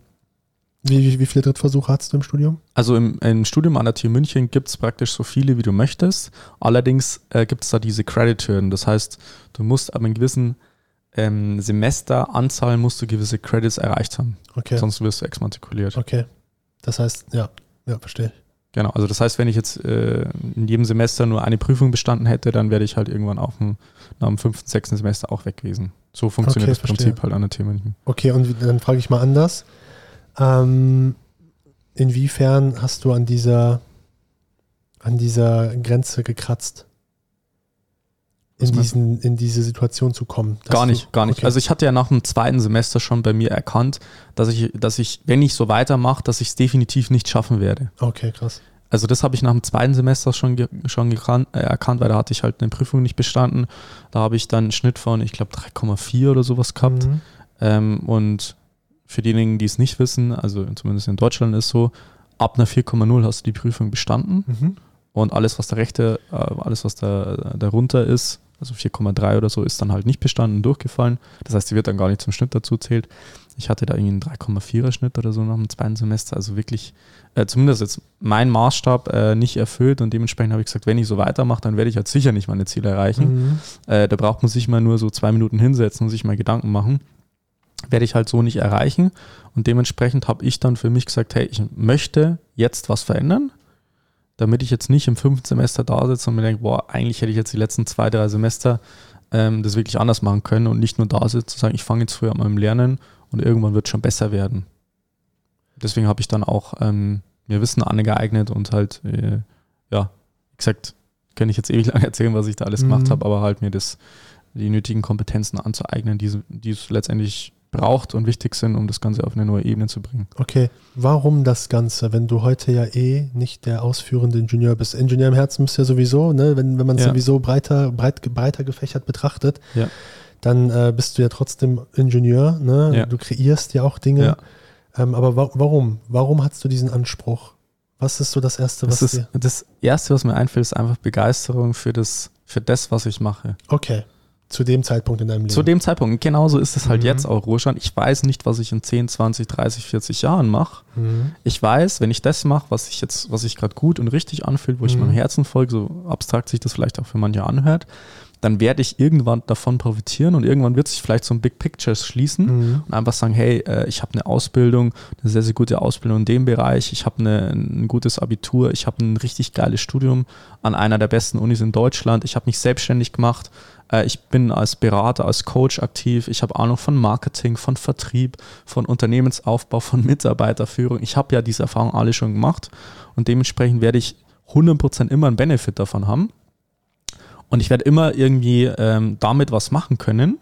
[SPEAKER 1] Wie, wie, viele Drittversuche hattest du im Studium?
[SPEAKER 2] Also im, im Studium an der TU München gibt es praktisch so viele, wie du möchtest. Allerdings äh, gibt es da diese Credit-Hürden. Das heißt, du musst aber in gewissen ähm, Semesteranzahl musst du gewisse Credits erreicht haben.
[SPEAKER 1] Okay.
[SPEAKER 2] Sonst wirst du exmatrikuliert.
[SPEAKER 1] Okay. Das heißt, ja, ja, verstehe ich.
[SPEAKER 2] Genau. Also das heißt, wenn ich jetzt äh, in jedem Semester nur eine Prüfung bestanden hätte, dann wäre ich halt irgendwann auf dem, nach dem fünften, sechsten Semester auch weg gewesen. So funktioniert
[SPEAKER 1] Okay,
[SPEAKER 2] das Prinzip
[SPEAKER 1] verstehe.
[SPEAKER 2] halt an der TU München.
[SPEAKER 1] Okay, und dann frage ich mal anders. Ähm, inwiefern hast du an dieser, an dieser Grenze gekratzt? In, diesen, in diese Situation zu kommen?
[SPEAKER 2] Gar
[SPEAKER 1] du-
[SPEAKER 2] nicht, gar nicht.
[SPEAKER 1] Okay.
[SPEAKER 2] Also ich hatte ja nach dem zweiten Semester schon bei mir erkannt, dass ich, dass ich, wenn ich so weitermache, dass ich es definitiv nicht schaffen werde.
[SPEAKER 1] okay, krass.
[SPEAKER 2] Also das habe ich nach dem zweiten Semester schon, schon gekan- äh, erkannt, weil da hatte ich halt eine Prüfung nicht bestanden. Da habe ich dann einen Schnitt von, ich glaube, 3,4 oder sowas gehabt.
[SPEAKER 1] Mhm.
[SPEAKER 2] Ähm, und für diejenigen, die es nicht wissen, also zumindest in Deutschland ist so, ab einer 4,0 hast du die Prüfung bestanden.
[SPEAKER 1] Mhm.
[SPEAKER 2] Und alles, was der rechte, äh, alles, was da darunter ist, also 4,3 oder so, ist dann halt nicht bestanden und durchgefallen. Das heißt, die wird dann gar nicht zum Schnitt dazu zählt. Ich hatte da irgendwie einen 3,4er Schnitt oder so nach dem zweiten Semester. Also wirklich, äh, zumindest jetzt mein Maßstab äh, nicht erfüllt. Und dementsprechend habe ich gesagt, wenn ich so weitermache, dann werde ich halt sicher nicht meine Ziele erreichen.
[SPEAKER 1] Mhm.
[SPEAKER 2] Äh, da braucht man sich mal nur so zwei Minuten hinsetzen und sich mal Gedanken machen. Werde ich halt so nicht erreichen. Und dementsprechend habe ich dann für mich gesagt, hey, ich möchte jetzt was verändern, damit ich jetzt nicht im fünften Semester da sitze und mir denke, boah, eigentlich hätte ich jetzt die letzten zwei, drei Semester ähm, das wirklich anders machen können und nicht nur da sitze zu sagen, ich fange jetzt früher an meinem Lernen und irgendwann wird es schon besser werden. Deswegen habe ich dann auch ähm, mir Wissen angeeignet und halt, äh, ja, wie gesagt, kann ich jetzt ewig lang erzählen, was ich da alles mhm. gemacht habe, aber halt mir das, die nötigen Kompetenzen anzueignen, die, die es letztendlich braucht und wichtig sind, um das Ganze auf eine neue Ebene zu bringen.
[SPEAKER 1] Okay, warum das Ganze, wenn du heute ja eh nicht der ausführende Ingenieur bist? Ingenieur im Herzen bist ja sowieso, ne? wenn, wenn man es ja. sowieso breiter, breit, breiter gefächert betrachtet, ja. dann äh, bist du ja trotzdem Ingenieur, ne? Ja. du kreierst ja auch Dinge. Ähm, aber wa warum? Warum hast du diesen Anspruch? Was ist so das Erste, was
[SPEAKER 2] das ist, dir... Das Erste, was mir einfällt, ist einfach Begeisterung für das, für das, was ich mache.
[SPEAKER 1] Okay. Zu dem Zeitpunkt in deinem Leben.
[SPEAKER 2] Zu dem Zeitpunkt. Genauso ist es halt mhm. jetzt auch, Ruhestand. Ich weiß nicht, was ich in 10, 20, 30, 40 Jahren mache. Mhm. Ich weiß, wenn ich das mache, was ich jetzt, was sich gerade gut und richtig anfühlt, wo mhm. ich meinem Herzen folge, so abstrakt sich das vielleicht auch für manche anhört, dann werde ich irgendwann davon profitieren und irgendwann wird sich vielleicht so ein Big Picture schließen mhm. und einfach sagen, hey, äh, ich habe eine Ausbildung, eine sehr, sehr gute Ausbildung in dem Bereich, ich habe ein gutes Abitur, ich habe ein richtig geiles Studium an einer der besten Unis in Deutschland, ich habe mich selbstständig gemacht, äh, ich bin als Berater, als Coach aktiv, ich habe Ahnung von Marketing, von Vertrieb, von Unternehmensaufbau, von Mitarbeiterführung. Ich habe ja diese Erfahrung alle schon gemacht und dementsprechend werde ich 100% immer einen Benefit davon haben. Und ich werde immer irgendwie ähm, damit was machen können.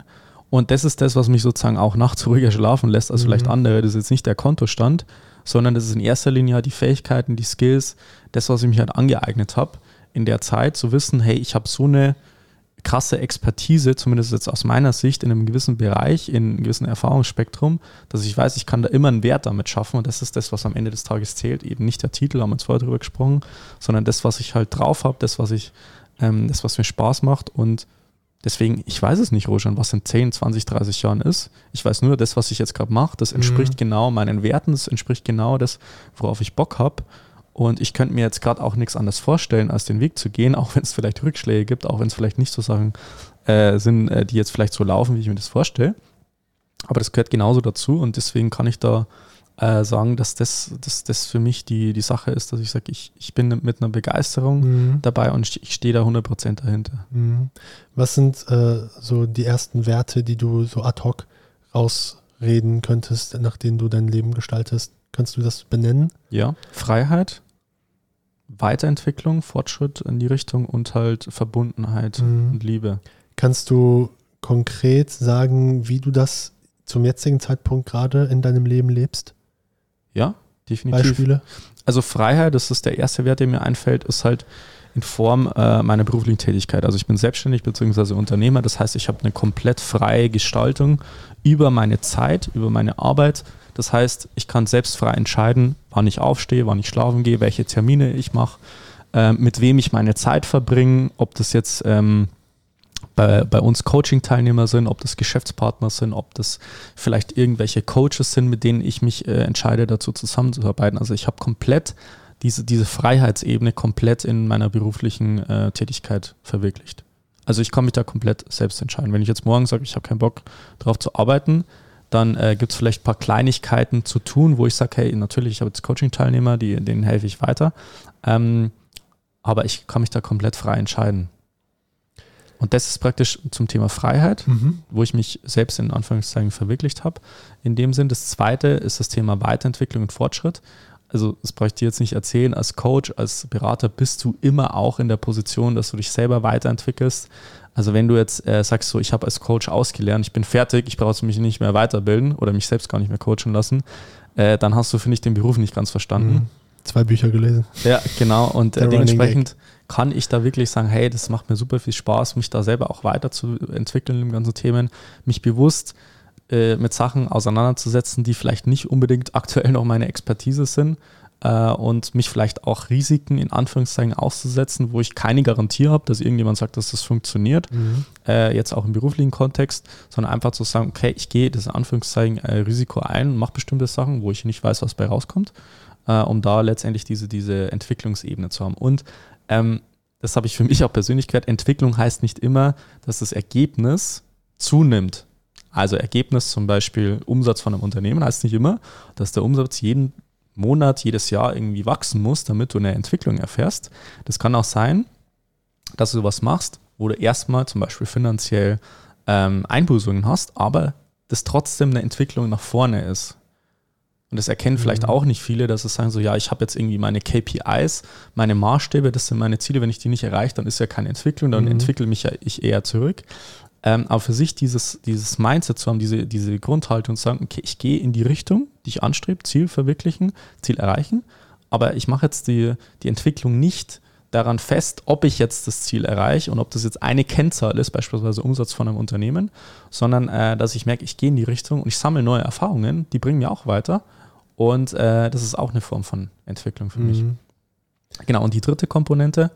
[SPEAKER 2] Und das ist das, was mich sozusagen auch nachts ruhiger schlafen lässt als mhm. vielleicht andere. Das ist jetzt nicht der Kontostand, sondern das ist in erster Linie halt die Fähigkeiten, die Skills, das, was ich mich halt angeeignet habe in der Zeit, zu wissen, hey, ich habe so eine krasse Expertise, zumindest jetzt aus meiner Sicht, in einem gewissen Bereich, in einem gewissen Erfahrungsspektrum, dass ich weiß, ich kann da immer einen Wert damit schaffen und das ist das, was am Ende des Tages zählt. Eben nicht der Titel, haben wir uns vorher drüber gesprochen, sondern das, was ich halt drauf habe, das, was ich ähm, das, was mir Spaß macht. Und deswegen, ich weiß es nicht, Rojan, was in 10, 20, 30 Jahren ist. Ich weiß nur, das, was ich jetzt gerade mache, das entspricht mhm. genau meinen Werten, das entspricht genau das, worauf ich Bock habe. Und ich könnte mir jetzt gerade auch nichts anderes vorstellen, als den Weg zu gehen, auch wenn es vielleicht Rückschläge gibt, auch wenn es vielleicht nicht so Sachen äh, sind, äh, die jetzt vielleicht so laufen, wie ich mir das vorstelle. Aber das gehört genauso dazu und deswegen kann ich da äh, sagen, dass das, dass das für mich die, die Sache ist, dass ich sage, ich, ich bin mit einer Begeisterung mhm. dabei und ich, stehe da 100% dahinter.
[SPEAKER 1] Mhm. Was sind äh, so die ersten Werte, die du so ad hoc rausreden könntest, nach denen du dein Leben gestaltest? Kannst du das benennen?
[SPEAKER 2] Ja, Freiheit, Weiterentwicklung, Fortschritt in die Richtung und halt Verbundenheit mhm. und Liebe.
[SPEAKER 1] Kannst du konkret sagen, wie du das zum jetzigen Zeitpunkt gerade in deinem Leben lebst?
[SPEAKER 2] Ja, definitiv.
[SPEAKER 1] Beispiele?
[SPEAKER 2] Also Freiheit, das ist der erste Wert, der mir einfällt, ist halt in Form äh, meiner beruflichen Tätigkeit. Also ich bin selbstständig bzw. Unternehmer, das heißt, ich habe eine komplett freie Gestaltung über meine Zeit, über meine Arbeit. Das heißt, ich kann selbst frei entscheiden, wann ich aufstehe, wann ich schlafen gehe, welche Termine ich mache, äh, mit wem ich meine Zeit verbringe, ob das jetzt ähm, bei, bei uns Coaching-Teilnehmer sind, ob das Geschäftspartner sind, ob das vielleicht irgendwelche Coaches sind, mit denen ich mich äh, entscheide, dazu zusammenzuarbeiten. Also ich habe komplett diese, diese Freiheitsebene komplett in meiner beruflichen äh, Tätigkeit verwirklicht. Also ich kann mich da komplett selbst entscheiden. Wenn ich jetzt morgen sage, ich habe keinen Bock darauf zu arbeiten, dann äh, gibt es vielleicht ein paar Kleinigkeiten zu tun, wo ich sage, hey, natürlich, ich habe jetzt Coaching-Teilnehmer, denen helfe ich weiter. Ähm, aber ich kann mich da komplett frei entscheiden. Und das ist praktisch zum Thema Freiheit, mhm. wo ich mich selbst in Anführungszeichen verwirklicht habe. In dem Sinn, das zweite ist das Thema Weiterentwicklung und Fortschritt. Also, das brauche ich dir jetzt nicht erzählen. Als Coach, als Berater bist du immer auch in der Position, dass du dich selber weiterentwickelst. Also, wenn du jetzt äh, sagst, so, ich habe als Coach ausgelernt, ich bin fertig, ich brauche mich nicht mehr weiterbilden oder mich selbst gar nicht mehr coachen lassen, äh, dann hast du, finde ich, den Beruf nicht ganz verstanden. Mhm.
[SPEAKER 1] Zwei Bücher gelesen.
[SPEAKER 2] Ja, genau. Und äh, dementsprechend kann ich da wirklich sagen, hey, das macht mir super viel Spaß, mich da selber auch weiterzuentwickeln in ganzen Themen, mich bewusst äh, mit Sachen auseinanderzusetzen, die vielleicht nicht unbedingt aktuell noch meine Expertise sind äh, und mich vielleicht auch Risiken in Anführungszeichen auszusetzen, wo ich keine Garantie habe, dass irgendjemand sagt, dass das funktioniert, mhm. äh, jetzt auch im beruflichen Kontext, sondern einfach zu sagen, okay, ich gehe das in Anführungszeichen äh, Risiko ein und mache bestimmte Sachen, wo ich nicht weiß, was bei rauskommt, äh, um da letztendlich diese, diese Entwicklungsebene zu haben. Und ähm, das habe ich für mich auch persönlich gehört, Entwicklung heißt nicht immer, dass das Ergebnis zunimmt. Also Ergebnis zum Beispiel Umsatz von einem Unternehmen heißt nicht immer, dass der Umsatz jeden Monat, jedes Jahr irgendwie wachsen muss, damit du eine Entwicklung erfährst. Das kann auch sein, dass du was machst, wo du erstmal zum Beispiel finanziell ähm, Einbußungen hast, aber das trotzdem eine Entwicklung nach vorne ist. Und das erkennen vielleicht
[SPEAKER 1] Mhm.
[SPEAKER 2] auch nicht viele, dass es sagen so, ja, ich habe jetzt irgendwie meine KPIs, meine Maßstäbe, das sind meine Ziele, wenn ich die nicht erreiche, dann ist ja keine Entwicklung, dann
[SPEAKER 1] Mhm.
[SPEAKER 2] entwickle mich ja ich eher zurück. Ähm, aber für sich dieses, dieses Mindset zu haben, diese, diese Grundhaltung zu sagen, okay, ich gehe in die Richtung, die ich anstrebe, Ziel verwirklichen, Ziel erreichen, aber ich mache jetzt die, die Entwicklung nicht daran fest, ob ich jetzt das Ziel erreiche und ob das jetzt eine Kennzahl ist, beispielsweise Umsatz von einem Unternehmen, sondern äh, dass ich merke, ich gehe in die Richtung und ich sammle neue Erfahrungen, die bringen mir auch weiter. Und äh, das ist auch eine Form von Entwicklung für mich.
[SPEAKER 1] Mhm.
[SPEAKER 2] Genau, und die dritte Komponente,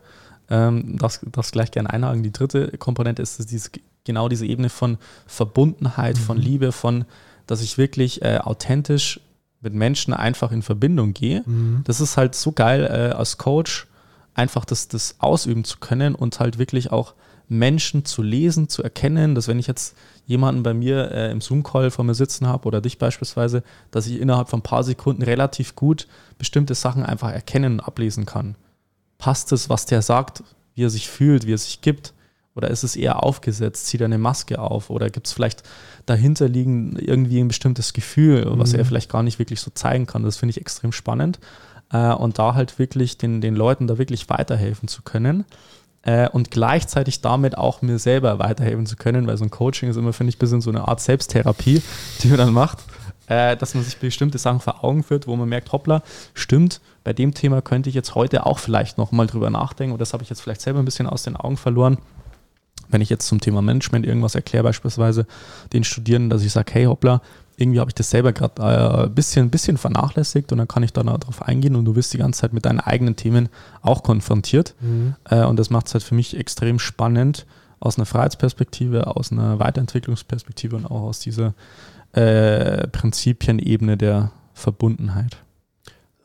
[SPEAKER 2] ähm, das, das gleich gerne einhaken, die dritte Komponente ist dieses, genau diese Ebene von Verbundenheit, von
[SPEAKER 1] Mhm.
[SPEAKER 2] Liebe, von, dass ich wirklich äh, authentisch mit Menschen einfach in Verbindung gehe.
[SPEAKER 1] Mhm.
[SPEAKER 2] Das ist halt so geil, äh, als Coach einfach das, das ausüben zu können und halt wirklich auch Menschen zu lesen, zu erkennen, dass wenn ich jetzt jemanden bei mir äh, im Zoom-Call vor mir sitzen habe oder dich beispielsweise, dass ich innerhalb von ein paar Sekunden relativ gut bestimmte Sachen einfach erkennen und ablesen kann. Passt es, was der sagt, wie er sich fühlt, wie er sich gibt? Oder ist es eher aufgesetzt? Zieht er eine Maske auf? Oder gibt es vielleicht dahinter liegen irgendwie ein bestimmtes Gefühl, was
[SPEAKER 1] Mhm.
[SPEAKER 2] er vielleicht gar nicht wirklich so zeigen kann? Das finde ich extrem spannend. Äh, und da halt wirklich den, den Leuten da wirklich weiterhelfen zu können. Äh, und gleichzeitig damit auch mir selber weiterhelfen zu können, weil so ein Coaching ist immer, finde ich, ein bisschen so eine Art Selbsttherapie, die man dann macht, äh, dass man sich bestimmte Sachen vor Augen führt, wo man merkt, hoppla, stimmt, bei dem Thema könnte ich jetzt heute auch vielleicht nochmal drüber nachdenken und das habe ich jetzt vielleicht selber ein bisschen aus den Augen verloren. Wenn ich jetzt zum Thema Management irgendwas erkläre, beispielsweise den Studierenden, dass ich sage, hey hoppla, irgendwie habe ich das selber gerade äh, ein bisschen, bisschen vernachlässigt und dann kann ich da darauf eingehen und du wirst die ganze Zeit mit deinen eigenen Themen auch konfrontiert.
[SPEAKER 1] Mhm.
[SPEAKER 2] Äh, und das macht es halt für mich extrem spannend aus einer Freiheitsperspektive, aus einer Weiterentwicklungsperspektive und auch aus dieser äh, Prinzipienebene der Verbundenheit.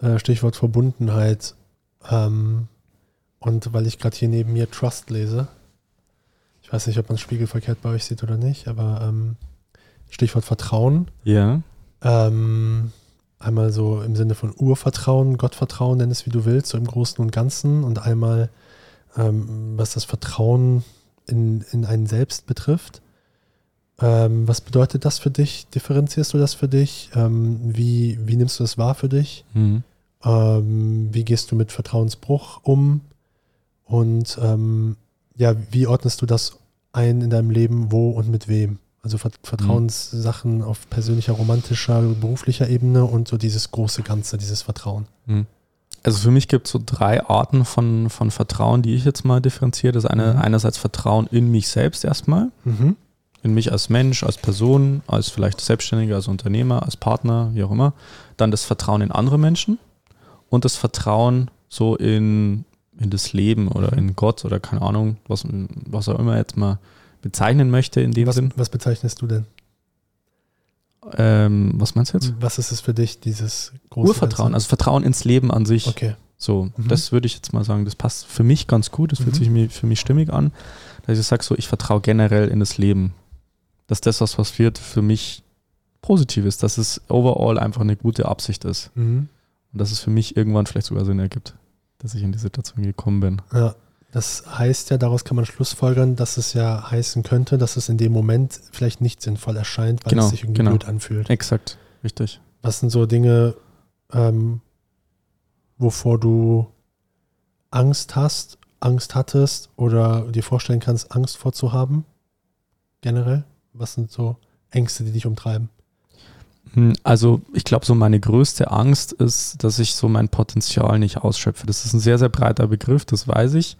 [SPEAKER 1] Äh, Stichwort Verbundenheit. Ähm, und weil ich gerade hier neben mir Trust lese, ich weiß nicht, ob man spiegelverkehrt bei euch sieht oder nicht, aber ähm, Stichwort Vertrauen.
[SPEAKER 2] Ja.
[SPEAKER 1] Ähm, einmal so im Sinne von Urvertrauen, Gottvertrauen, nenn es wie du willst, so im Großen und Ganzen. Und einmal, ähm, was das Vertrauen in, in einen selbst betrifft. Ähm, was bedeutet das für dich? Differenzierst du das für dich? Ähm, wie, wie nimmst du das wahr für dich?
[SPEAKER 2] Mhm.
[SPEAKER 1] Ähm, wie gehst du mit Vertrauensbruch um? Und ähm, ja, wie ordnest du das ein in deinem Leben, wo und mit wem? Also Ver Vertrauenssachen auf persönlicher, romantischer, beruflicher Ebene und so dieses große Ganze, dieses Vertrauen.
[SPEAKER 2] Mhm. Also für mich gibt es so drei Arten von, von Vertrauen, die ich jetzt mal differenziere. Das eine
[SPEAKER 1] Mhm.
[SPEAKER 2] einerseits Vertrauen in mich selbst erstmal,
[SPEAKER 1] Mhm.
[SPEAKER 2] in mich als Mensch, als Person, als vielleicht Selbstständiger, als Unternehmer, als Partner, wie auch immer. Dann das Vertrauen in andere Menschen und das Vertrauen so in, in das Leben oder in Gott oder keine Ahnung, was, was auch immer jetzt mal bezeichnen möchte in dem
[SPEAKER 1] Was,
[SPEAKER 2] Sinn.
[SPEAKER 1] was bezeichnest du denn?
[SPEAKER 2] Ähm, was meinst du jetzt?
[SPEAKER 1] Was ist es für dich, dieses große
[SPEAKER 2] Urvertrauen,
[SPEAKER 1] Ganze?
[SPEAKER 2] also Vertrauen ins Leben an sich.
[SPEAKER 1] Okay.
[SPEAKER 2] So,
[SPEAKER 1] Mhm.
[SPEAKER 2] das würde ich jetzt mal sagen, das passt für mich ganz gut, das fühlt
[SPEAKER 1] Mhm.
[SPEAKER 2] sich mir, für mich stimmig an, dass ich sage so, ich vertraue generell in das Leben. Dass das, was wird, für mich positiv ist, dass es overall einfach eine gute Absicht ist.
[SPEAKER 1] Mhm.
[SPEAKER 2] Und dass es für mich irgendwann vielleicht sogar Sinn ergibt, dass ich in die Situation gekommen bin.
[SPEAKER 1] Ja, das heißt ja, daraus kann man schlussfolgern, dass es ja heißen könnte, dass es in dem Moment vielleicht nicht sinnvoll erscheint, weil
[SPEAKER 2] Genau,
[SPEAKER 1] es sich irgendwie
[SPEAKER 2] genau.
[SPEAKER 1] blöd anfühlt.
[SPEAKER 2] Exakt, richtig.
[SPEAKER 1] Was sind so Dinge, ähm, wovor du Angst hast, Angst hattest oder dir vorstellen kannst, Angst vorzuhaben? Generell? Was sind so Ängste, die dich umtreiben?
[SPEAKER 2] Hm, Also ich glaube, so meine größte Angst ist, dass ich so mein Potenzial nicht ausschöpfe. Das ist ein sehr, sehr breiter Begriff, das weiß ich.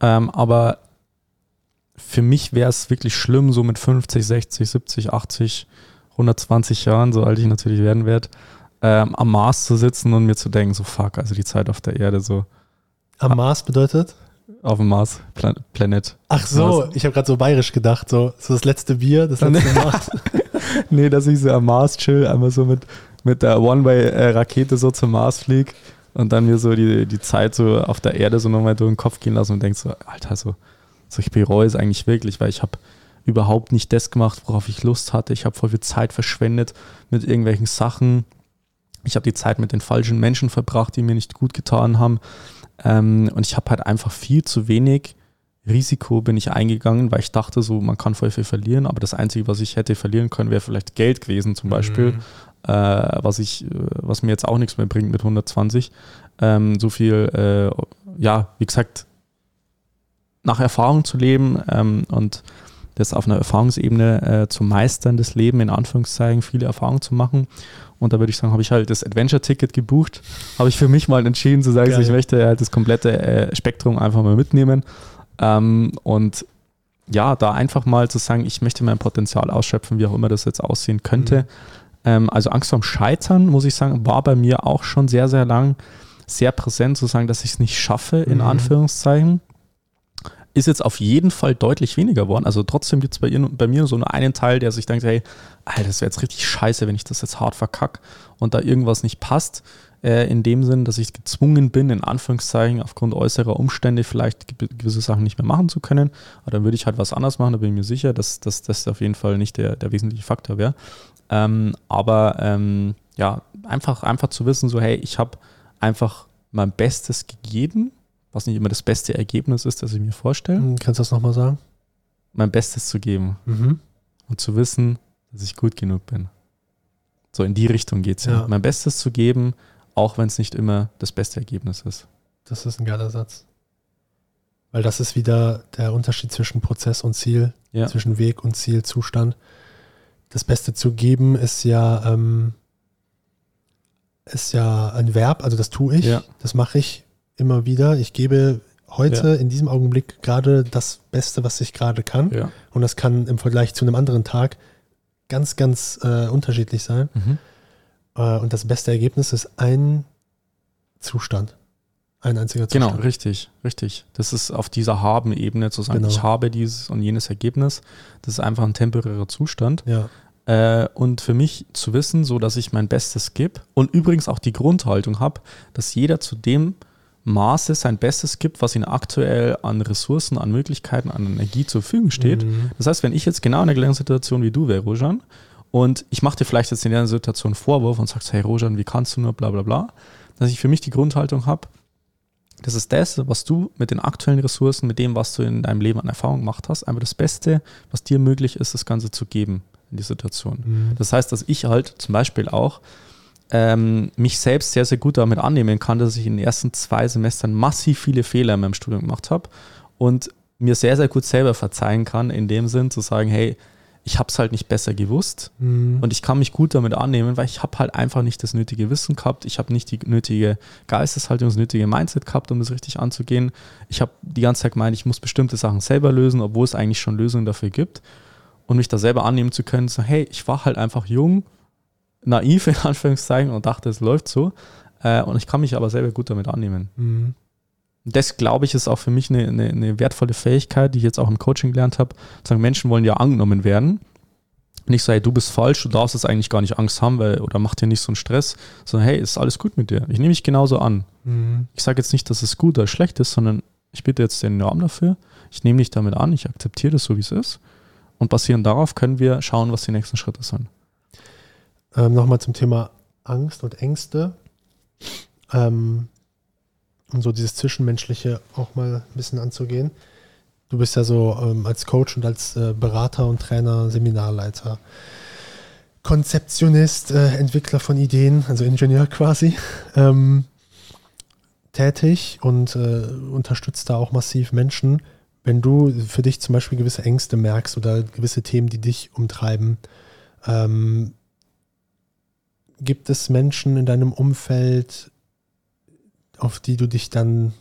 [SPEAKER 2] Ähm, aber für mich wäre es wirklich schlimm, so mit 50, 60, 70, 80, 120 Jahren, so alt ich natürlich werden werde, ähm, am Mars zu sitzen und mir zu denken, so fuck, also die Zeit auf der Erde, so
[SPEAKER 1] Am Mars bedeutet?
[SPEAKER 2] Auf dem Mars, Plan Planet.
[SPEAKER 1] Ach so,
[SPEAKER 2] Was?
[SPEAKER 1] ich habe gerade so bayerisch gedacht, so, so das letzte Bier, das letzte Mars.
[SPEAKER 2] nee, dass ich so am Mars chill, einmal so mit, mit der One-Way-Rakete so zum Mars fliege und dann mir so die, die Zeit so auf der Erde so nochmal durch den Kopf gehen lassen und denk so, Alter, so, so ich bereue es eigentlich wirklich, weil ich habe überhaupt nicht das gemacht, worauf ich Lust hatte. Ich habe voll viel Zeit verschwendet mit irgendwelchen Sachen. Ich habe die Zeit mit den falschen Menschen verbracht, die mir nicht gut getan haben. Ähm, und ich habe halt einfach viel zu wenig Risiko bin ich eingegangen, weil ich dachte so, man kann voll viel verlieren, aber das Einzige, was ich hätte verlieren können, wäre vielleicht Geld gewesen zum Beispiel,
[SPEAKER 1] Mhm.
[SPEAKER 2] äh, was ich, äh, was mir jetzt auch nichts mehr bringt mit 120. Ähm, so viel, äh, ja, wie gesagt, nach Erfahrung zu leben ähm, und das auf einer Erfahrungsebene äh, zu meistern, das Leben in Anführungszeichen, viele Erfahrungen zu machen. Und da würde ich sagen, habe ich halt das Adventure-Ticket gebucht, habe ich für mich mal entschieden zu sagen, so, ich möchte halt das komplette äh, Spektrum einfach mal mitnehmen. Ähm, und ja, da einfach mal zu sagen, ich möchte mein Potenzial ausschöpfen, wie auch immer das jetzt aussehen könnte. Ähm, also Angst vorm Scheitern, muss ich sagen, war bei mir auch schon sehr, sehr lang sehr präsent, zu sagen, dass ich es nicht schaffe, in
[SPEAKER 1] Mhm.
[SPEAKER 2] Anführungszeichen. Ist jetzt auf jeden Fall deutlich weniger geworden. Also trotzdem gibt es bei, ihr- bei mir so nur einen Teil, der sich denkt, hey, Alter, das wäre jetzt richtig scheiße, wenn ich das jetzt hart verkack und da irgendwas nicht passt. Äh, in dem Sinn, dass ich gezwungen bin, in Anführungszeichen, aufgrund äußerer Umstände vielleicht ge- gewisse Sachen nicht mehr machen zu können. Aber dann würde ich halt was anders machen, da bin ich mir sicher, dass, dass das auf jeden Fall nicht der, der wesentliche Faktor wäre. Ähm, aber ähm, ja, einfach, einfach zu wissen, so, hey, ich habe einfach mein Bestes gegeben, was nicht immer das beste Ergebnis ist, das ich mir vorstelle,
[SPEAKER 1] Mhm. Kannst du das nochmal sagen?
[SPEAKER 2] mein Bestes zu geben
[SPEAKER 1] Mhm.
[SPEAKER 2] und zu wissen, dass ich gut genug bin. So in die Richtung geht es ja.
[SPEAKER 1] Ja.
[SPEAKER 2] Mein Bestes zu geben, auch wenn es nicht immer das beste Ergebnis ist.
[SPEAKER 1] Das ist ein geiler Satz. Weil das ist wieder der Unterschied zwischen Prozess und Ziel,
[SPEAKER 2] Ja.
[SPEAKER 1] zwischen Weg und Ziel, Zustand. Das Beste zu geben ist ja, ähm, ist ja ein Verb, also das tue ich,
[SPEAKER 2] Ja.
[SPEAKER 1] das mache ich immer wieder. Ich gebe heute in diesem Augenblick gerade das Beste, was ich gerade kann.
[SPEAKER 2] Ja.
[SPEAKER 1] Und das kann im Vergleich zu einem anderen Tag ganz, ganz äh, unterschiedlich sein.
[SPEAKER 2] Mhm.
[SPEAKER 1] Äh, und das beste Ergebnis ist ein Zustand. Ein einziger
[SPEAKER 2] Genau,
[SPEAKER 1] Zustand.
[SPEAKER 2] richtig, richtig. Das ist auf dieser Haben-Ebene zu sagen,
[SPEAKER 1] Genau.
[SPEAKER 2] ich habe dieses und jenes Ergebnis. Das ist einfach ein temporärer Zustand.
[SPEAKER 1] Ja.
[SPEAKER 2] Äh, und für mich zu wissen, so dass ich mein Bestes gebe und übrigens auch die Grundhaltung habe, dass jeder zu dem Maße sein Bestes gibt, was ihm aktuell an Ressourcen, an Möglichkeiten, an Energie zur Verfügung steht.
[SPEAKER 1] Mhm.
[SPEAKER 2] Das heißt, wenn ich jetzt genau in der gleichen Situation wie du wäre, Rojan, und ich mache dir vielleicht jetzt in der Situation einen Vorwurf und sagst, hey Rojan, wie kannst du nur, bla bla bla, dass ich für mich die Grundhaltung habe, das ist das, was du mit den aktuellen Ressourcen, mit dem, was du in deinem Leben an Erfahrung gemacht hast, einfach das Beste, was dir möglich ist, das Ganze zu geben in die Situation.
[SPEAKER 1] Mhm.
[SPEAKER 2] Das heißt, dass ich halt zum Beispiel auch ähm, mich selbst sehr, sehr gut damit annehmen kann, dass ich in den ersten zwei Semestern massiv viele Fehler in meinem Studium gemacht habe und mir sehr, sehr gut selber verzeihen kann, in dem Sinn zu sagen, hey, ich habe es halt nicht besser gewusst
[SPEAKER 1] Mhm.
[SPEAKER 2] und ich kann mich gut damit annehmen, weil ich habe halt einfach nicht das nötige Wissen gehabt, ich habe nicht die nötige Geisteshaltung, das nötige Mindset gehabt, um das richtig anzugehen. Ich habe die ganze Zeit gemeint, ich muss bestimmte Sachen selber lösen, obwohl es eigentlich schon Lösungen dafür gibt und mich da selber annehmen zu können, so hey, ich war halt einfach jung, naiv in Anführungszeichen und dachte, es läuft so äh, und ich kann mich aber selber gut damit annehmen.
[SPEAKER 1] Mhm.
[SPEAKER 2] Das, glaube ich, ist auch für mich eine, eine, eine wertvolle Fähigkeit, die ich jetzt auch im Coaching gelernt habe. Sagen, Menschen wollen ja angenommen werden. Nicht so, hey, du bist falsch, du darfst jetzt eigentlich gar nicht Angst haben, weil, oder mach dir nicht so einen Stress, sondern hey, ist alles gut mit dir. Ich nehme mich genauso an.
[SPEAKER 1] Mhm.
[SPEAKER 2] Ich sage jetzt nicht, dass es gut oder schlecht ist, sondern ich bitte jetzt den Raum dafür. Ich nehme dich damit an, ich akzeptiere das so, wie es ist. Und basierend darauf können wir schauen, was die nächsten Schritte sind.
[SPEAKER 1] Ähm, Nochmal zum Thema Angst und Ängste. Ähm, um so dieses Zwischenmenschliche auch mal ein bisschen anzugehen. Du bist ja so ähm, als Coach und als äh, Berater und Trainer, Seminarleiter, Konzeptionist, äh, Entwickler von Ideen, also Ingenieur quasi, ähm, tätig und äh, unterstützt da auch massiv Menschen. Wenn du für dich zum Beispiel gewisse Ängste merkst oder gewisse Themen, die dich umtreiben, ähm, gibt es Menschen in deinem Umfeld, auf die du dich dann,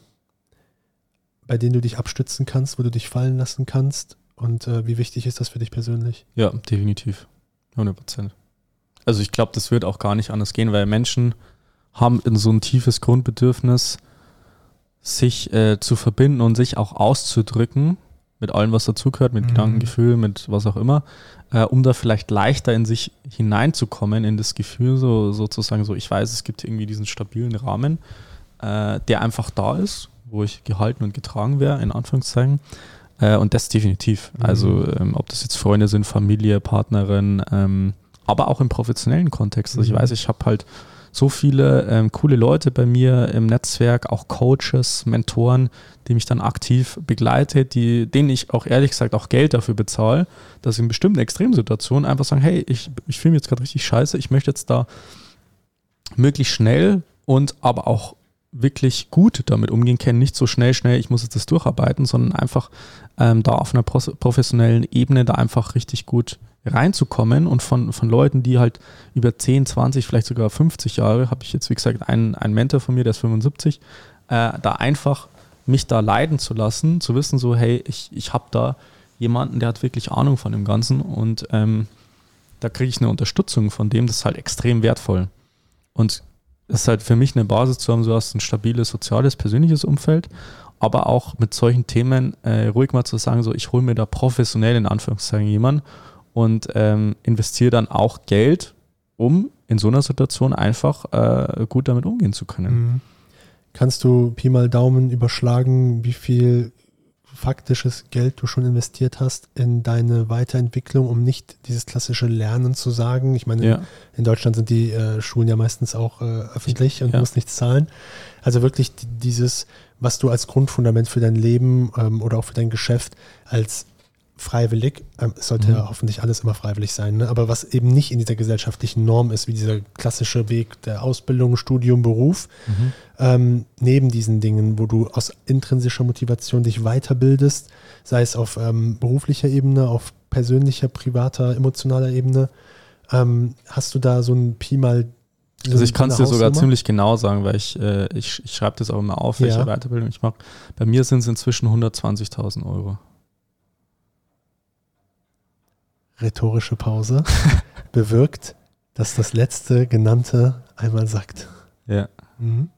[SPEAKER 1] bei denen du dich abstützen kannst, wo du dich fallen lassen kannst? Und äh, wie wichtig ist das für dich persönlich?
[SPEAKER 2] Ja, definitiv. 100 Prozent. Also ich glaube, das wird auch gar nicht anders gehen, weil Menschen haben in so ein tiefes Grundbedürfnis, sich äh, zu verbinden und sich auch auszudrücken mit allem, was dazugehört, mit
[SPEAKER 1] Mhm.
[SPEAKER 2] Gedanken, Gefühl, mit was auch immer, äh, um da vielleicht leichter in sich hineinzukommen, in das Gefühl, so sozusagen so, ich weiß, es gibt irgendwie diesen stabilen Rahmen, äh, der einfach da ist, wo ich gehalten und getragen wäre, in Anführungszeichen. Äh, und das definitiv.
[SPEAKER 1] Mhm.
[SPEAKER 2] Also ähm, ob das jetzt Freunde sind, Familie, Partnerin, ähm, aber auch im professionellen Kontext. Also
[SPEAKER 1] Mhm.
[SPEAKER 2] ich weiß, ich habe halt so viele ähm, coole Leute bei mir im Netzwerk, auch Coaches, Mentoren, die mich dann aktiv begleiten, die, denen ich auch ehrlich gesagt auch Geld dafür bezahle, dass sie in bestimmten Extremsituationen einfach sagen, hey, ich, ich fühle mich jetzt gerade richtig scheiße, ich möchte jetzt da möglichst schnell und aber auch wirklich gut damit umgehen können, nicht so schnell, schnell, ich muss jetzt das durcharbeiten, sondern einfach ähm, da auf einer professionellen Ebene da einfach richtig gut reinzukommen und von, von Leuten, die halt über 10, 20, vielleicht sogar 50 Jahre, habe ich jetzt wie gesagt einen, einen Mentor von mir, der ist 75, äh, da einfach mich da leiden zu lassen, zu wissen so, hey, ich, ich habe da jemanden, der hat wirklich Ahnung von dem Ganzen und ähm, da kriege ich eine Unterstützung von dem, das ist halt extrem wertvoll. Und es ist halt für mich eine Basis zu haben, so hast ein stabiles soziales, persönliches Umfeld, aber auch mit solchen Themen äh, ruhig mal zu sagen, so ich hole mir da professionell in Anführungszeichen jemanden und ähm, investiere dann auch Geld, um in so einer Situation einfach äh, gut damit umgehen zu können. Mhm.
[SPEAKER 1] Kannst du Pi mal Daumen überschlagen, wie viel faktisches Geld du schon investiert hast in deine Weiterentwicklung, um nicht dieses klassische Lernen zu sagen. Ich meine, ja. in Deutschland sind die äh, Schulen ja meistens auch äh, öffentlich und ja. musst nichts zahlen. Also wirklich dieses, was du als Grundfundament für dein Leben ähm, oder auch für dein Geschäft als freiwillig, ähm, es sollte mhm. ja hoffentlich alles immer freiwillig sein, ne? aber was eben nicht in dieser gesellschaftlichen Norm ist, wie dieser klassische Weg der Ausbildung, Studium, Beruf, mhm. ähm, neben diesen Dingen, wo du aus intrinsischer Motivation dich weiterbildest, sei es auf ähm, beruflicher Ebene, auf persönlicher, privater, emotionaler Ebene, ähm, hast du da so ein Pi mal
[SPEAKER 2] also ich kann es dir sogar ziemlich genau sagen, weil ich, äh, ich, ich schreibe das auch immer auf, welche ja. Weiterbildung ich mache. Bei mir sind es inzwischen 120.000 Euro.
[SPEAKER 1] rhetorische Pause bewirkt, dass das letzte genannte einmal sagt.
[SPEAKER 2] Ja. Mhm.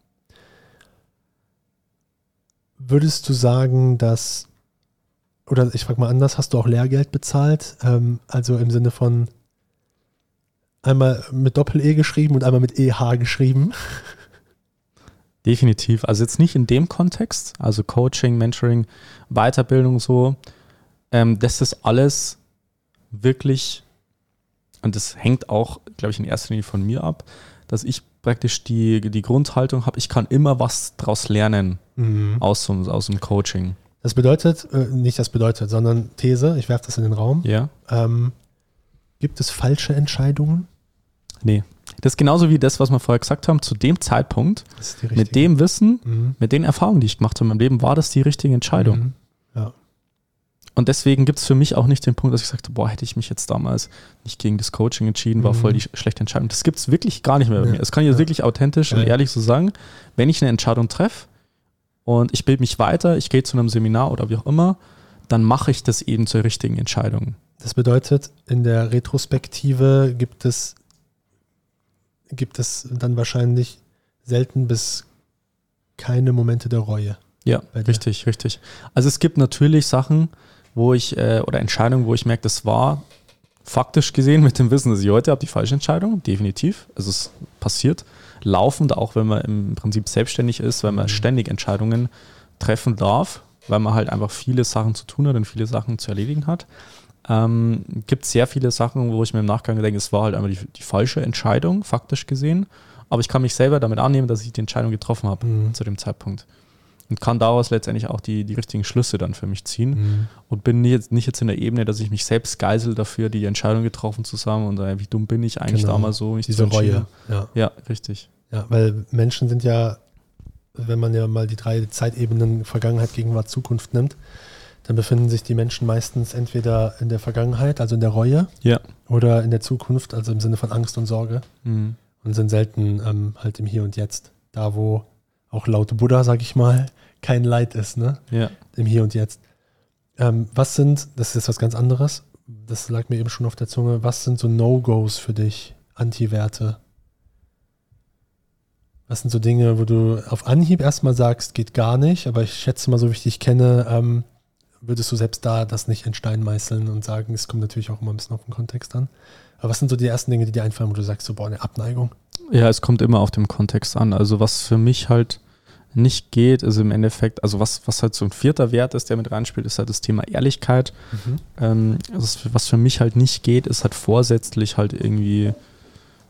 [SPEAKER 1] Würdest du sagen, dass, oder ich frage mal anders, hast du auch Lehrgeld bezahlt? Ähm, also im Sinne von einmal mit Doppel-E geschrieben und einmal mit EH geschrieben?
[SPEAKER 2] Definitiv. Also jetzt nicht in dem Kontext, also Coaching, Mentoring, Weiterbildung so. Ähm, das ist alles wirklich, und das hängt auch, glaube ich, in erster Linie von mir ab, dass ich praktisch die, die Grundhaltung habe, ich kann immer was daraus lernen mhm. aus, aus dem Coaching.
[SPEAKER 1] Das bedeutet, äh, nicht das bedeutet, sondern These, ich werfe das in den Raum.
[SPEAKER 2] Ja.
[SPEAKER 1] Ähm, gibt es falsche Entscheidungen?
[SPEAKER 2] Nee. Das ist genauso wie das, was wir vorher gesagt haben, zu dem Zeitpunkt, mit dem Wissen, mhm. mit den Erfahrungen, die ich gemacht habe in meinem Leben, war das die richtige Entscheidung. Mhm. Und deswegen gibt es für mich auch nicht den Punkt, dass ich sagte, boah, hätte ich mich jetzt damals nicht gegen das Coaching entschieden, war mhm. voll die schlechte Entscheidung. Das gibt es wirklich gar nicht mehr bei ja. mir. Das kann ich jetzt ja. wirklich authentisch ja. und ehrlich so sagen. Wenn ich eine Entscheidung treffe und ich bilde mich weiter, ich gehe zu einem Seminar oder wie auch immer, dann mache ich das eben zur richtigen Entscheidung.
[SPEAKER 1] Das bedeutet, in der Retrospektive gibt es, gibt es dann wahrscheinlich selten bis keine Momente der Reue.
[SPEAKER 2] Ja, richtig, richtig. Also es gibt natürlich Sachen, wo ich, äh, oder Entscheidungen, wo ich merke, das war faktisch gesehen mit dem Wissen, dass ich heute habe, die falsche Entscheidung, definitiv. Also es passiert laufend, auch wenn man im Prinzip selbstständig ist, wenn man mhm. ständig Entscheidungen treffen darf, weil man halt einfach viele Sachen zu tun hat und viele Sachen zu erledigen hat. Ähm, gibt sehr viele Sachen, wo ich mir im Nachgang denke, es war halt einfach die, die, falsche Entscheidung, faktisch gesehen. Aber ich kann mich selber damit annehmen, dass ich die Entscheidung getroffen habe mhm. zu dem Zeitpunkt und kann daraus letztendlich auch die, die richtigen Schlüsse dann für mich ziehen mhm. und bin nicht jetzt, nicht jetzt in der Ebene, dass ich mich selbst geisel dafür, die Entscheidung getroffen zu haben und äh, wie dumm bin ich eigentlich genau. damals so.
[SPEAKER 1] Diese Reue.
[SPEAKER 2] Ja. ja, richtig.
[SPEAKER 1] Ja, weil Menschen sind ja, wenn man ja mal die drei Zeitebenen Vergangenheit, Gegenwart, Zukunft nimmt, dann befinden sich die Menschen meistens entweder in der Vergangenheit, also in der Reue,
[SPEAKER 2] ja.
[SPEAKER 1] oder in der Zukunft, also im Sinne von Angst und Sorge. Mhm. Und sind selten ähm, halt im Hier und Jetzt, da wo auch laut Buddha, sag ich mal, kein Leid ist, ne?
[SPEAKER 2] Ja.
[SPEAKER 1] Im Hier und Jetzt. Ähm, was sind, das ist jetzt was ganz anderes, das lag mir eben schon auf der Zunge, was sind so No-Gos für dich, Anti-Werte? Was sind so Dinge, wo du auf Anhieb erstmal sagst, geht gar nicht, aber ich schätze mal, so wie ich dich kenne, ähm, würdest du selbst da das nicht in Stein meißeln und sagen, es kommt natürlich auch immer ein bisschen auf den Kontext an. Aber was sind so die ersten Dinge, die dir einfallen, wo du sagst, so, boah, eine Abneigung?
[SPEAKER 2] Ja, es kommt immer auf den Kontext an. Also was für mich halt nicht geht, ist im Endeffekt, also was, was halt so ein vierter Wert ist, der mit reinspielt, ist halt das Thema Ehrlichkeit. Mhm. Ähm, also was für mich halt nicht geht, ist halt vorsätzlich halt irgendwie,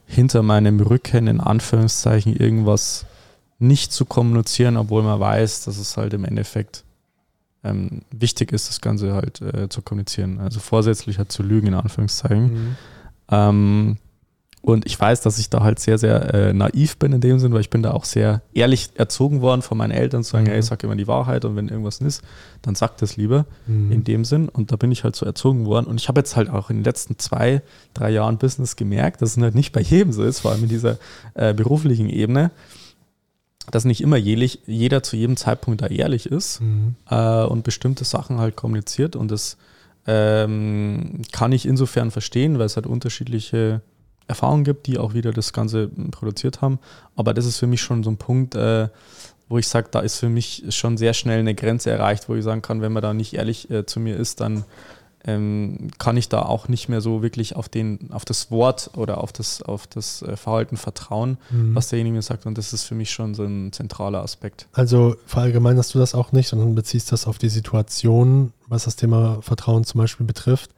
[SPEAKER 2] hinter meinem Rücken in Anführungszeichen irgendwas nicht zu kommunizieren, obwohl man weiß, dass es halt im Endeffekt ähm, wichtig ist, das Ganze halt äh, zu kommunizieren. Also vorsätzlich halt zu lügen, in Anführungszeichen. Mhm. Ähm, und ich weiß, dass ich da halt sehr, sehr äh, naiv bin in dem Sinn, weil ich bin da auch sehr ehrlich erzogen worden von meinen Eltern, zu sagen, mhm. hey, sag immer die Wahrheit und wenn irgendwas ist, dann sag das lieber mhm. in dem Sinn. Und da bin ich halt so erzogen worden. Und ich habe jetzt halt auch in den letzten zwei, drei Jahren Business gemerkt, dass es halt nicht bei jedem so ist, vor allem in dieser äh, beruflichen Ebene, dass nicht immer jährlich, jeder zu jedem Zeitpunkt da ehrlich ist mhm. äh, und bestimmte Sachen halt kommuniziert. Und das ähm, kann ich insofern verstehen, weil es halt unterschiedliche Erfahrungen gibt, die auch wieder das Ganze produziert haben. Aber das ist für mich schon so ein Punkt, äh, wo ich sage, da ist für mich schon sehr schnell eine Grenze erreicht, wo ich sagen kann, wenn man da nicht ehrlich äh, zu mir ist, dann ähm, kann ich da auch nicht mehr so wirklich auf, den, auf das Wort oder auf das, auf das äh, Verhalten vertrauen, mhm. was derjenige mir sagt. Und das ist für mich schon so ein zentraler Aspekt.
[SPEAKER 1] Also verallgemeinerst du das auch nicht, sondern beziehst das auf die Situation, was das Thema Vertrauen zum Beispiel betrifft.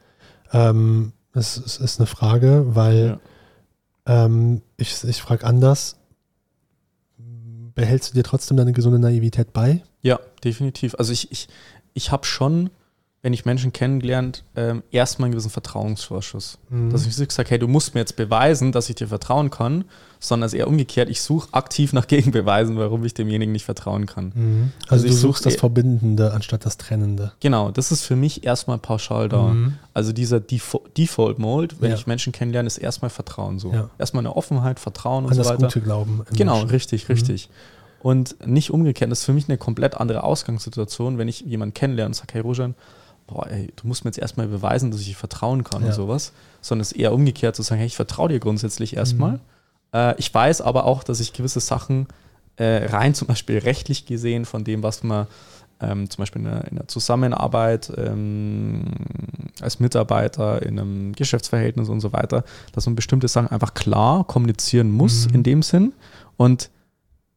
[SPEAKER 1] Ähm, es, es ist eine Frage, weil ja. ähm, ich, ich frage anders. Behältst du dir trotzdem deine gesunde Naivität bei?
[SPEAKER 2] Ja, definitiv. Also ich, ich, ich habe schon wenn ich Menschen kennengelernt, ähm, erstmal einen gewissen Vertrauensvorschuss. Mhm. Dass ich nicht gesagt hey, du musst mir jetzt beweisen, dass ich dir vertrauen kann, sondern es eher umgekehrt, ich suche aktiv nach Gegenbeweisen, warum ich demjenigen nicht vertrauen kann.
[SPEAKER 1] Mhm. Also, also du suchst das Verbindende anstatt das Trennende.
[SPEAKER 2] Genau, das ist für mich erstmal pauschal da. Mhm. Also dieser Default-Mode, wenn ja. ich Menschen kennenlerne, ist erstmal Vertrauen so. Ja. Erstmal eine Offenheit, Vertrauen und An so weiter.
[SPEAKER 1] das Gute Glauben.
[SPEAKER 2] Genau, Menschen. richtig, mhm. richtig. Und nicht umgekehrt, das ist für mich eine komplett andere Ausgangssituation, wenn ich jemanden kennenlerne und sage, hey Rojan, boah, ey, du musst mir jetzt erstmal beweisen, dass ich dir vertrauen kann ja. und sowas, sondern es ist eher umgekehrt zu sagen, hey, ich vertraue dir grundsätzlich erstmal. Mhm. Äh, ich weiß aber auch, dass ich gewisse Sachen äh, rein zum Beispiel rechtlich gesehen von dem, was man ähm, zum Beispiel in der, in der Zusammenarbeit ähm, als Mitarbeiter in einem Geschäftsverhältnis und so weiter, dass man bestimmte Sachen einfach klar kommunizieren muss mhm. in dem Sinn und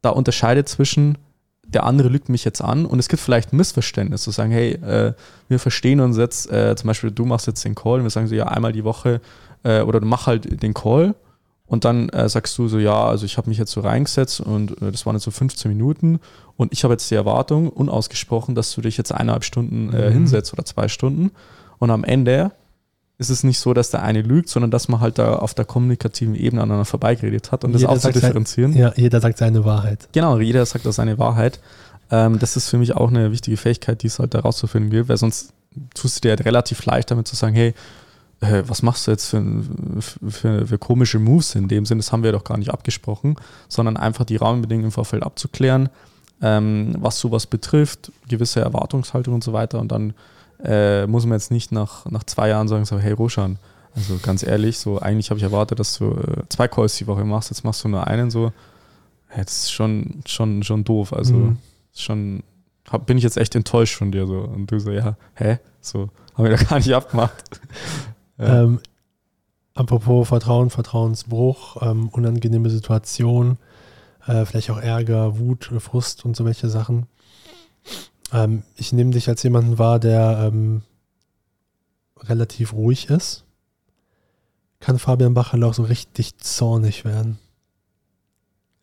[SPEAKER 2] da unterscheidet zwischen der andere lügt mich jetzt an und es gibt vielleicht ein Missverständnis, zu sagen, hey, äh, wir verstehen uns jetzt, äh, zum Beispiel du machst jetzt den Call und wir sagen so, ja, einmal die Woche äh, oder du mach halt den Call und dann äh, sagst du so, ja, also ich habe mich jetzt so reingesetzt und äh, das waren jetzt so 15 Minuten und ich habe jetzt die Erwartung, unausgesprochen, dass du dich jetzt eineinhalb Stunden äh, mhm. hinsetzt oder zwei Stunden und am Ende ist es nicht so, dass der eine lügt, sondern dass man halt da auf der kommunikativen Ebene aneinander vorbeigeredet hat und jeder das auch zu differenzieren.
[SPEAKER 1] Sein, ja, jeder sagt seine Wahrheit.
[SPEAKER 2] Genau, jeder sagt auch seine Wahrheit. Ähm, das ist für mich auch eine wichtige Fähigkeit, die es halt da rauszufinden gilt, weil sonst tust du dir halt relativ leicht damit zu sagen, hey, äh, was machst du jetzt für, für, für, komische Moves in dem Sinne, das haben wir doch gar nicht abgesprochen, sondern einfach die Rahmenbedingungen im Vorfeld abzuklären, ähm, was sowas betrifft, gewisse Erwartungshaltung und so weiter und dann äh, muss man jetzt nicht nach, nach zwei Jahren sagen, so, hey Roshan, also ganz ehrlich, so eigentlich habe ich erwartet, dass du äh, zwei Calls die Woche machst, jetzt machst du nur einen, so, das ist schon, schon, schon doof. Also mhm. schon, hab, bin ich jetzt echt enttäuscht von dir so. Und du so, ja, hä? So, haben wir da gar nicht abgemacht.
[SPEAKER 1] ja. ähm, apropos Vertrauen, Vertrauensbruch, ähm, unangenehme Situation, äh, vielleicht auch Ärger, Wut, Frust und so welche Sachen. Ähm, ich nehme dich als jemanden wahr, der ähm, relativ ruhig ist. Kann Fabian Bacherl auch so richtig zornig werden?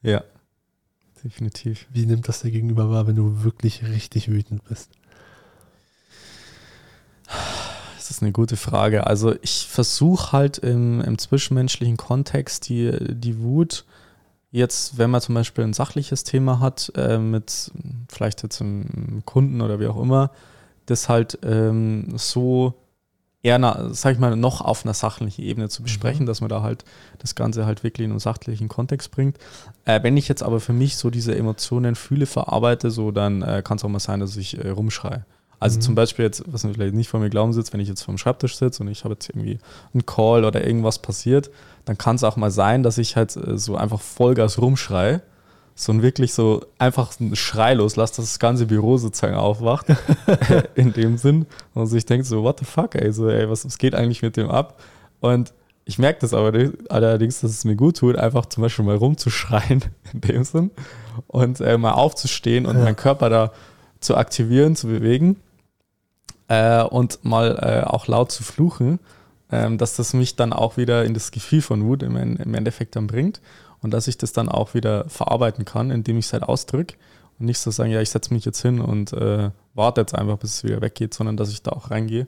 [SPEAKER 2] Ja, definitiv.
[SPEAKER 1] Wie nimmt das der Gegenüber wahr, wenn du wirklich richtig wütend bist?
[SPEAKER 2] Das ist eine gute Frage. Also ich versuche halt im, im, zwischenmenschlichen Kontext die, die Wut Jetzt, wenn man zum Beispiel ein sachliches Thema hat, äh, mit vielleicht jetzt einem Kunden oder wie auch immer, das halt ähm, so eher, na, sag ich mal, noch auf einer sachlichen Ebene zu besprechen, mhm. dass man da halt das Ganze halt wirklich in einen sachlichen Kontext bringt. Äh, wenn ich jetzt aber für mich so diese Emotionen fühle, verarbeite, so, dann äh, kann es auch mal sein, dass ich äh, rumschreie. Also mhm. zum Beispiel jetzt, was man vielleicht nicht vor mir glauben sitzt, wenn ich jetzt vor dem Schreibtisch sitze und ich habe jetzt irgendwie einen Call oder irgendwas passiert, dann kann es auch mal sein, dass ich halt äh, so einfach Vollgas rumschreie. So ein wirklich so einfach einen Schrei loslasse, dass das ganze Büro sozusagen aufwacht. in dem Sinn. Und so ich denke so, what the fuck, ey, so, ey, was, was geht eigentlich mit dem ab? Und ich merke das aber allerdings, dass es mir gut tut, einfach zum Beispiel mal rumzuschreien in dem Sinn und äh, mal aufzustehen und ja. meinen Körper da zu aktivieren, zu bewegen äh, und mal äh, auch laut zu fluchen ähm, dass das mich dann auch wieder in das Gefühl von Wut im, im Endeffekt dann bringt und dass ich das dann auch wieder verarbeiten kann, indem ich es halt ausdrücke und nicht so sagen, ja, ich setze mich jetzt hin und äh, warte jetzt einfach, bis es wieder weggeht, sondern dass ich da auch reingehe.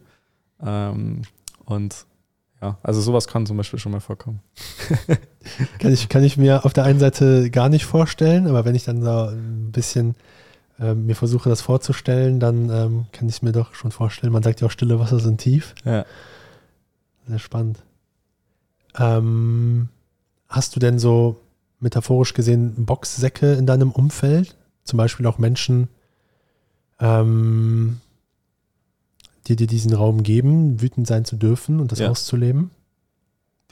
[SPEAKER 2] Ähm, und ja, also sowas kann zum Beispiel schon mal vorkommen.
[SPEAKER 1] kann, ich, kann ich mir auf der einen Seite gar nicht vorstellen, aber wenn ich dann so ein bisschen äh, mir versuche, das vorzustellen, dann ähm, kann ich es mir doch schon vorstellen. Man sagt ja auch, stille Wasser sind tief.
[SPEAKER 2] Ja.
[SPEAKER 1] Sehr spannend. Ähm, hast du denn so metaphorisch gesehen Boxsäcke in deinem Umfeld? Zum Beispiel auch Menschen, ähm, die dir diesen Raum geben, wütend sein zu dürfen und das ja. auszuleben?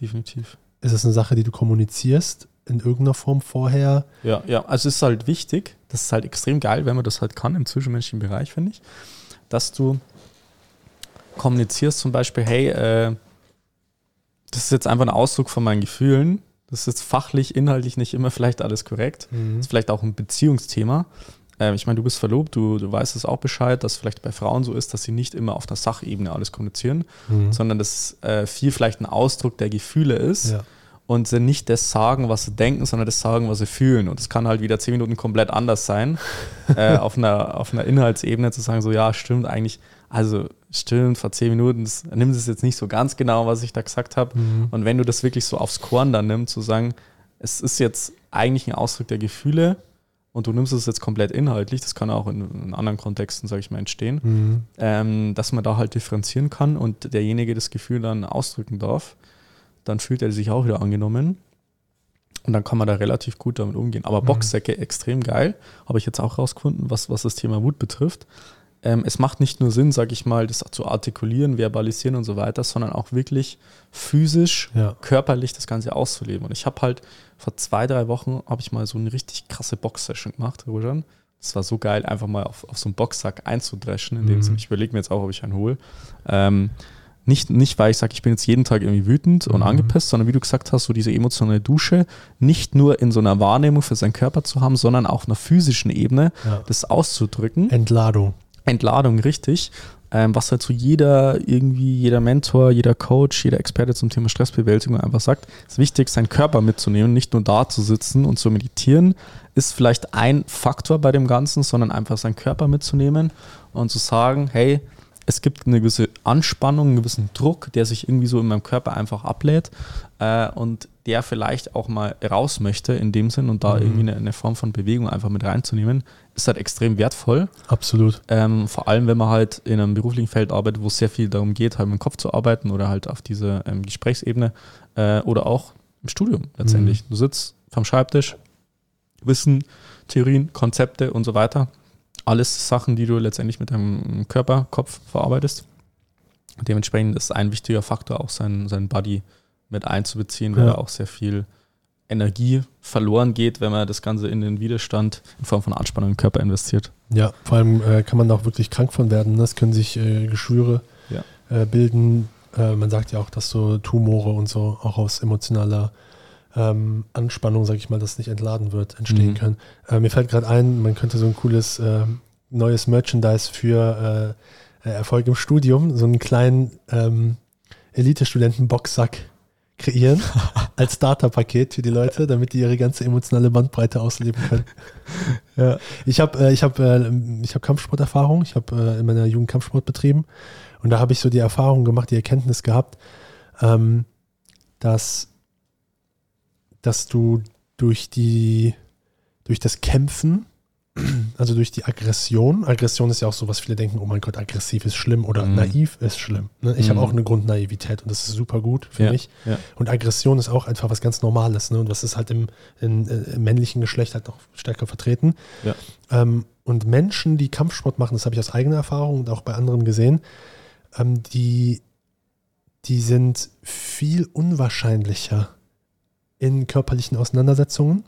[SPEAKER 2] Definitiv.
[SPEAKER 1] Ist es eine Sache, die du kommunizierst in irgendeiner Form vorher?
[SPEAKER 2] Ja, ja, also es ist halt wichtig, das ist halt extrem geil, wenn man das halt kann im zwischenmenschlichen Bereich, finde ich, dass du kommunizierst zum Beispiel, hey, äh, das ist jetzt einfach ein Ausdruck von meinen Gefühlen. Das ist jetzt fachlich, inhaltlich nicht immer vielleicht alles korrekt. Mhm. Das ist vielleicht auch ein Beziehungsthema. Äh, ich meine, du bist verlobt, du, du weißt es auch Bescheid, dass vielleicht bei Frauen so ist, dass sie nicht immer auf der Sachebene alles kommunizieren, mhm. sondern dass äh, viel vielleicht ein Ausdruck der Gefühle ist. Ja. Und sie nicht das sagen, was sie denken, sondern das sagen, was sie fühlen. Und es kann halt wieder zehn Minuten komplett anders sein, äh, auf, einer, auf einer Inhaltsebene zu sagen, so ja, stimmt eigentlich, also stimmt, vor zehn Minuten, das, nimm es jetzt nicht so ganz genau, was ich da gesagt habe. Mhm. Und wenn du das wirklich so aufs Korn dann nimmst, zu sagen, es ist jetzt eigentlich ein Ausdruck der Gefühle, und du nimmst es jetzt komplett inhaltlich, das kann auch in, in anderen Kontexten, sage ich mal, entstehen, mhm. ähm, dass man da halt differenzieren kann und derjenige das Gefühl dann ausdrücken darf, dann fühlt er sich auch wieder angenommen und dann kann man da relativ gut damit umgehen. Aber mhm. Boxsäcke extrem geil, habe ich jetzt auch rausgefunden, was, was das Thema Wut betrifft. Ähm, es macht nicht nur Sinn, sage ich mal, das zu artikulieren, verbalisieren und so weiter, sondern auch wirklich physisch, ja. körperlich das Ganze auszuleben. Und ich habe halt vor zwei, drei Wochen habe ich mal so eine richtig krasse Box-Session gemacht, Rojan. Das war so geil, einfach mal auf, auf so einen Boxsack einzudreschen, in dem mhm. Ich überlege mir jetzt auch, ob ich einen hole. Ähm, nicht, nicht, weil ich sage, ich bin jetzt jeden Tag irgendwie wütend und mhm. angepisst, sondern wie du gesagt hast, so diese emotionale Dusche, nicht nur in so einer Wahrnehmung für seinen Körper zu haben, sondern auch auf einer physischen Ebene ja. das auszudrücken.
[SPEAKER 1] Entladung.
[SPEAKER 2] Entladung, richtig. Ähm, was halt so jeder, irgendwie, jeder Mentor, jeder Coach, jeder Experte zum Thema Stressbewältigung einfach sagt, ist wichtig, seinen Körper mitzunehmen, nicht nur da zu sitzen und zu meditieren, ist vielleicht ein Faktor bei dem Ganzen, sondern einfach seinen Körper mitzunehmen und zu sagen, hey, es gibt eine gewisse Anspannung, einen gewissen Druck, der sich irgendwie so in meinem Körper einfach ablädt äh, und der vielleicht auch mal raus möchte in dem Sinn und da mhm. irgendwie eine, eine, Form von Bewegung einfach mit reinzunehmen, ist halt extrem wertvoll.
[SPEAKER 1] Absolut.
[SPEAKER 2] Ähm, vor allem, wenn man halt in einem beruflichen Feld arbeitet, wo es sehr viel darum geht, halt mit dem Kopf zu arbeiten oder halt auf dieser ähm, Gesprächsebene äh, oder auch im Studium letztendlich. Mhm. Du sitzt vom Schreibtisch, Wissen, Theorien, Konzepte und so weiter alles Sachen, die du letztendlich mit deinem Körper, Kopf verarbeitest. Dementsprechend ist ein wichtiger Faktor auch sein, sein Body mit einzubeziehen, weil ja. da auch sehr viel Energie verloren geht, wenn man das Ganze in den Widerstand in Form von Anspannung im Körper investiert.
[SPEAKER 1] Ja, vor allem äh, kann man da auch wirklich krank von werden. Das können sich äh, Geschwüre ja. äh, bilden. Äh, man sagt ja auch, dass so Tumore und so auch aus emotionaler ähm, Anspannung, sage ich mal, das nicht entladen wird, entstehen mhm. können. Äh, mir fällt gerade ein, man könnte so ein cooles äh, neues Merchandise für äh, äh, Erfolg im Studium, so einen kleinen ähm, Elite-Studenten-Boxsack kreieren als Starter-Paket für die Leute, damit die ihre ganze emotionale Bandbreite ausleben können. ja. Ich habe äh, ich hab, äh, ich hab Kampfsporterfahrung, ich habe äh, in meiner Jugend Kampfsport betrieben und da habe ich so die Erfahrung gemacht, die Erkenntnis gehabt, ähm, dass dass du durch die, durch das Kämpfen, also durch die Aggression, Aggression ist ja auch so, was viele denken, oh mein Gott, aggressiv ist schlimm oder mhm. naiv ist schlimm. Ne? Ich mhm. habe auch eine Grundnaivität und das ist super gut für ja, mich. Ja. Und Aggression ist auch einfach was ganz Normales. Ne? Und was ist halt im, in, äh, im männlichen Geschlecht halt noch stärker vertreten. Ja. Ähm, und Menschen, die Kampfsport machen, das habe ich aus eigener Erfahrung und auch bei anderen gesehen, ähm, die, die sind viel unwahrscheinlicher in körperlichen Auseinandersetzungen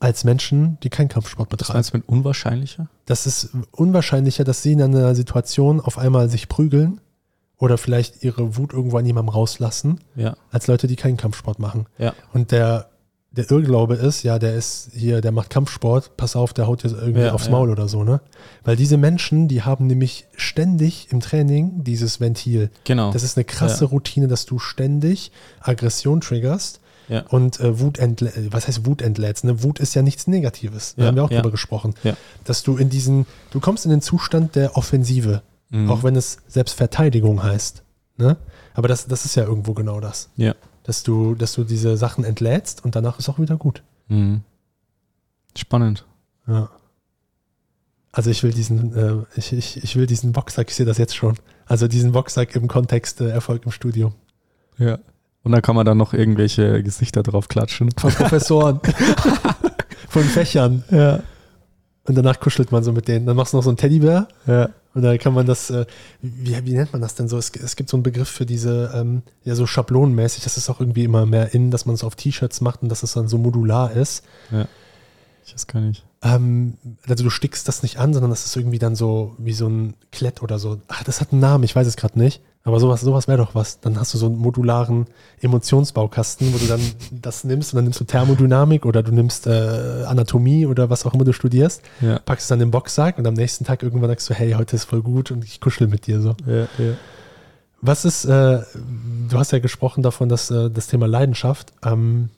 [SPEAKER 1] als Menschen, die keinen Kampfsport betreiben.
[SPEAKER 2] Was meinst du mit unwahrscheinlicher?
[SPEAKER 1] Das ist unwahrscheinlicher, dass sie in einer Situation auf einmal sich prügeln oder vielleicht ihre Wut irgendwo an jemandem rauslassen,
[SPEAKER 2] ja.
[SPEAKER 1] als Leute, die keinen Kampfsport machen.
[SPEAKER 2] Ja.
[SPEAKER 1] Und der, der Irrglaube ist, ja, der ist hier, der macht Kampfsport, pass auf, der haut dir irgendwie
[SPEAKER 2] Ja,
[SPEAKER 1] aufs. Maul oder so, ne? Weil diese Menschen, die haben nämlich ständig im Training dieses Ventil.
[SPEAKER 2] Genau.
[SPEAKER 1] Das ist eine krasse. Routine, dass du ständig Aggression triggerst
[SPEAKER 2] Ja.
[SPEAKER 1] und äh, Wut entlä was heißt Wut entlädst? Ne? Wut ist ja nichts Negatives. Da
[SPEAKER 2] Ja,
[SPEAKER 1] haben wir auch
[SPEAKER 2] ja.
[SPEAKER 1] drüber gesprochen. Dass du in diesen, du kommst in den Zustand der Offensive,
[SPEAKER 2] Mhm.
[SPEAKER 1] auch wenn es Selbstverteidigung heißt. Ne? Aber das, das ist ja irgendwo genau das.
[SPEAKER 2] Ja.
[SPEAKER 1] Dass du, dass du diese Sachen entlädst und danach ist auch wieder gut.
[SPEAKER 2] Mhm. Spannend.
[SPEAKER 1] Ja. Also ich will diesen, äh, ich, ich, ich will diesen Boxsack, ich sehe das jetzt schon. Also diesen Boxsack im Kontext äh, Erfolg im Studium.
[SPEAKER 2] Ja. Und dann kann man dann noch irgendwelche Gesichter drauf klatschen.
[SPEAKER 1] Von Professoren. Von Fächern.
[SPEAKER 2] Ja.
[SPEAKER 1] Und danach kuschelt man so mit denen. Dann machst du noch so einen Teddybär
[SPEAKER 2] Ja.
[SPEAKER 1] und dann kann man das, äh, wie, wie nennt man das denn so? Es, es gibt so einen Begriff für diese, ähm, ja, so schablonenmäßig. Das ist auch irgendwie immer mehr in, dass man es auf T-Shirts macht und dass es dann so modular ist.
[SPEAKER 2] Ich weiß gar nicht.
[SPEAKER 1] Ähm, also du stickst das nicht an, sondern das ist irgendwie dann so wie so ein Klett oder so. Ach, das hat einen Namen, ich weiß es gerade nicht. Aber sowas, sowas wäre doch was. Dann hast du so einen modularen Emotionsbaukasten, wo du dann das nimmst und dann nimmst du Thermodynamik oder du nimmst äh, Anatomie oder was auch immer du studierst,
[SPEAKER 2] Ja.
[SPEAKER 1] packst es dann im Boxsack und am nächsten Tag irgendwann sagst du, hey, heute ist voll gut und ich kuschel mit dir so.
[SPEAKER 2] Ja, ja.
[SPEAKER 1] Was ist, äh, du hast ja gesprochen davon, dass äh, das Thema Leidenschaft ähm,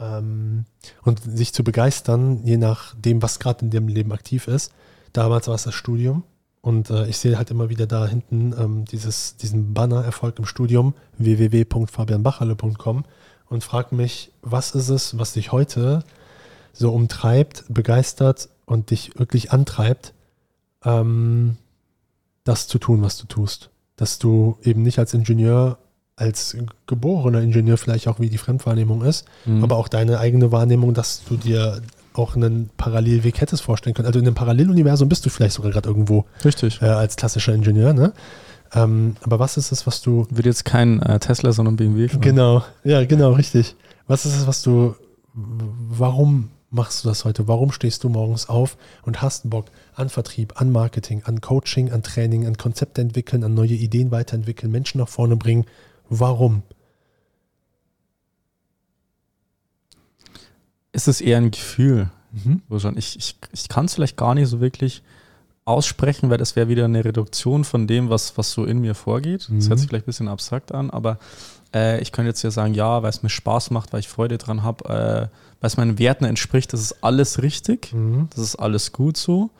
[SPEAKER 1] ähm, und sich zu begeistern, je nach dem, was gerade in dem Leben aktiv ist. Damals war es das Studium und äh, ich sehe halt immer wieder da hinten ähm, dieses, diesen Banner Erfolg im Studium www.fabianbacherle.com und frage mich, was ist es, was dich heute so umtreibt, begeistert und dich wirklich antreibt, ähm, das zu tun, was du tust. Dass du eben nicht als Ingenieur, als geborener Ingenieur vielleicht auch wie die Fremdwahrnehmung ist,
[SPEAKER 2] Mhm.
[SPEAKER 1] aber auch deine eigene Wahrnehmung, dass du dir auch einen Parallelweg hättest vorstellen können. Also in einem Paralleluniversum bist du vielleicht sogar gerade irgendwo
[SPEAKER 2] Richtig.
[SPEAKER 1] äh, als klassischer Ingenieur, ne? Ähm, aber was ist es, was du
[SPEAKER 2] Wird jetzt kein äh, Tesla, sondern BMW. fahren.
[SPEAKER 1] Genau, ja, genau, richtig. Was ist es, was du, warum machst du das heute? Warum stehst du morgens auf und hast Bock an Vertrieb, an Marketing, an Coaching, an Training, an Konzepte entwickeln, an neue Ideen weiterentwickeln, Menschen nach vorne bringen? Warum?
[SPEAKER 2] Es ist eher ein Gefühl.
[SPEAKER 1] Mhm.
[SPEAKER 2] wo schon- Ich, ich, ich kann es vielleicht gar nicht so wirklich aussprechen, weil das wäre wieder eine Reduktion von dem, was, was so in mir vorgeht. Das
[SPEAKER 1] Mhm.
[SPEAKER 2] hört sich vielleicht ein bisschen abstrakt an, aber äh, ich könnte jetzt ja sagen, ja, weil es mir Spaß macht, weil ich Freude dran habe, äh, weil es meinen Werten entspricht, das ist alles richtig,
[SPEAKER 1] Mhm.
[SPEAKER 2] das ist alles gut so.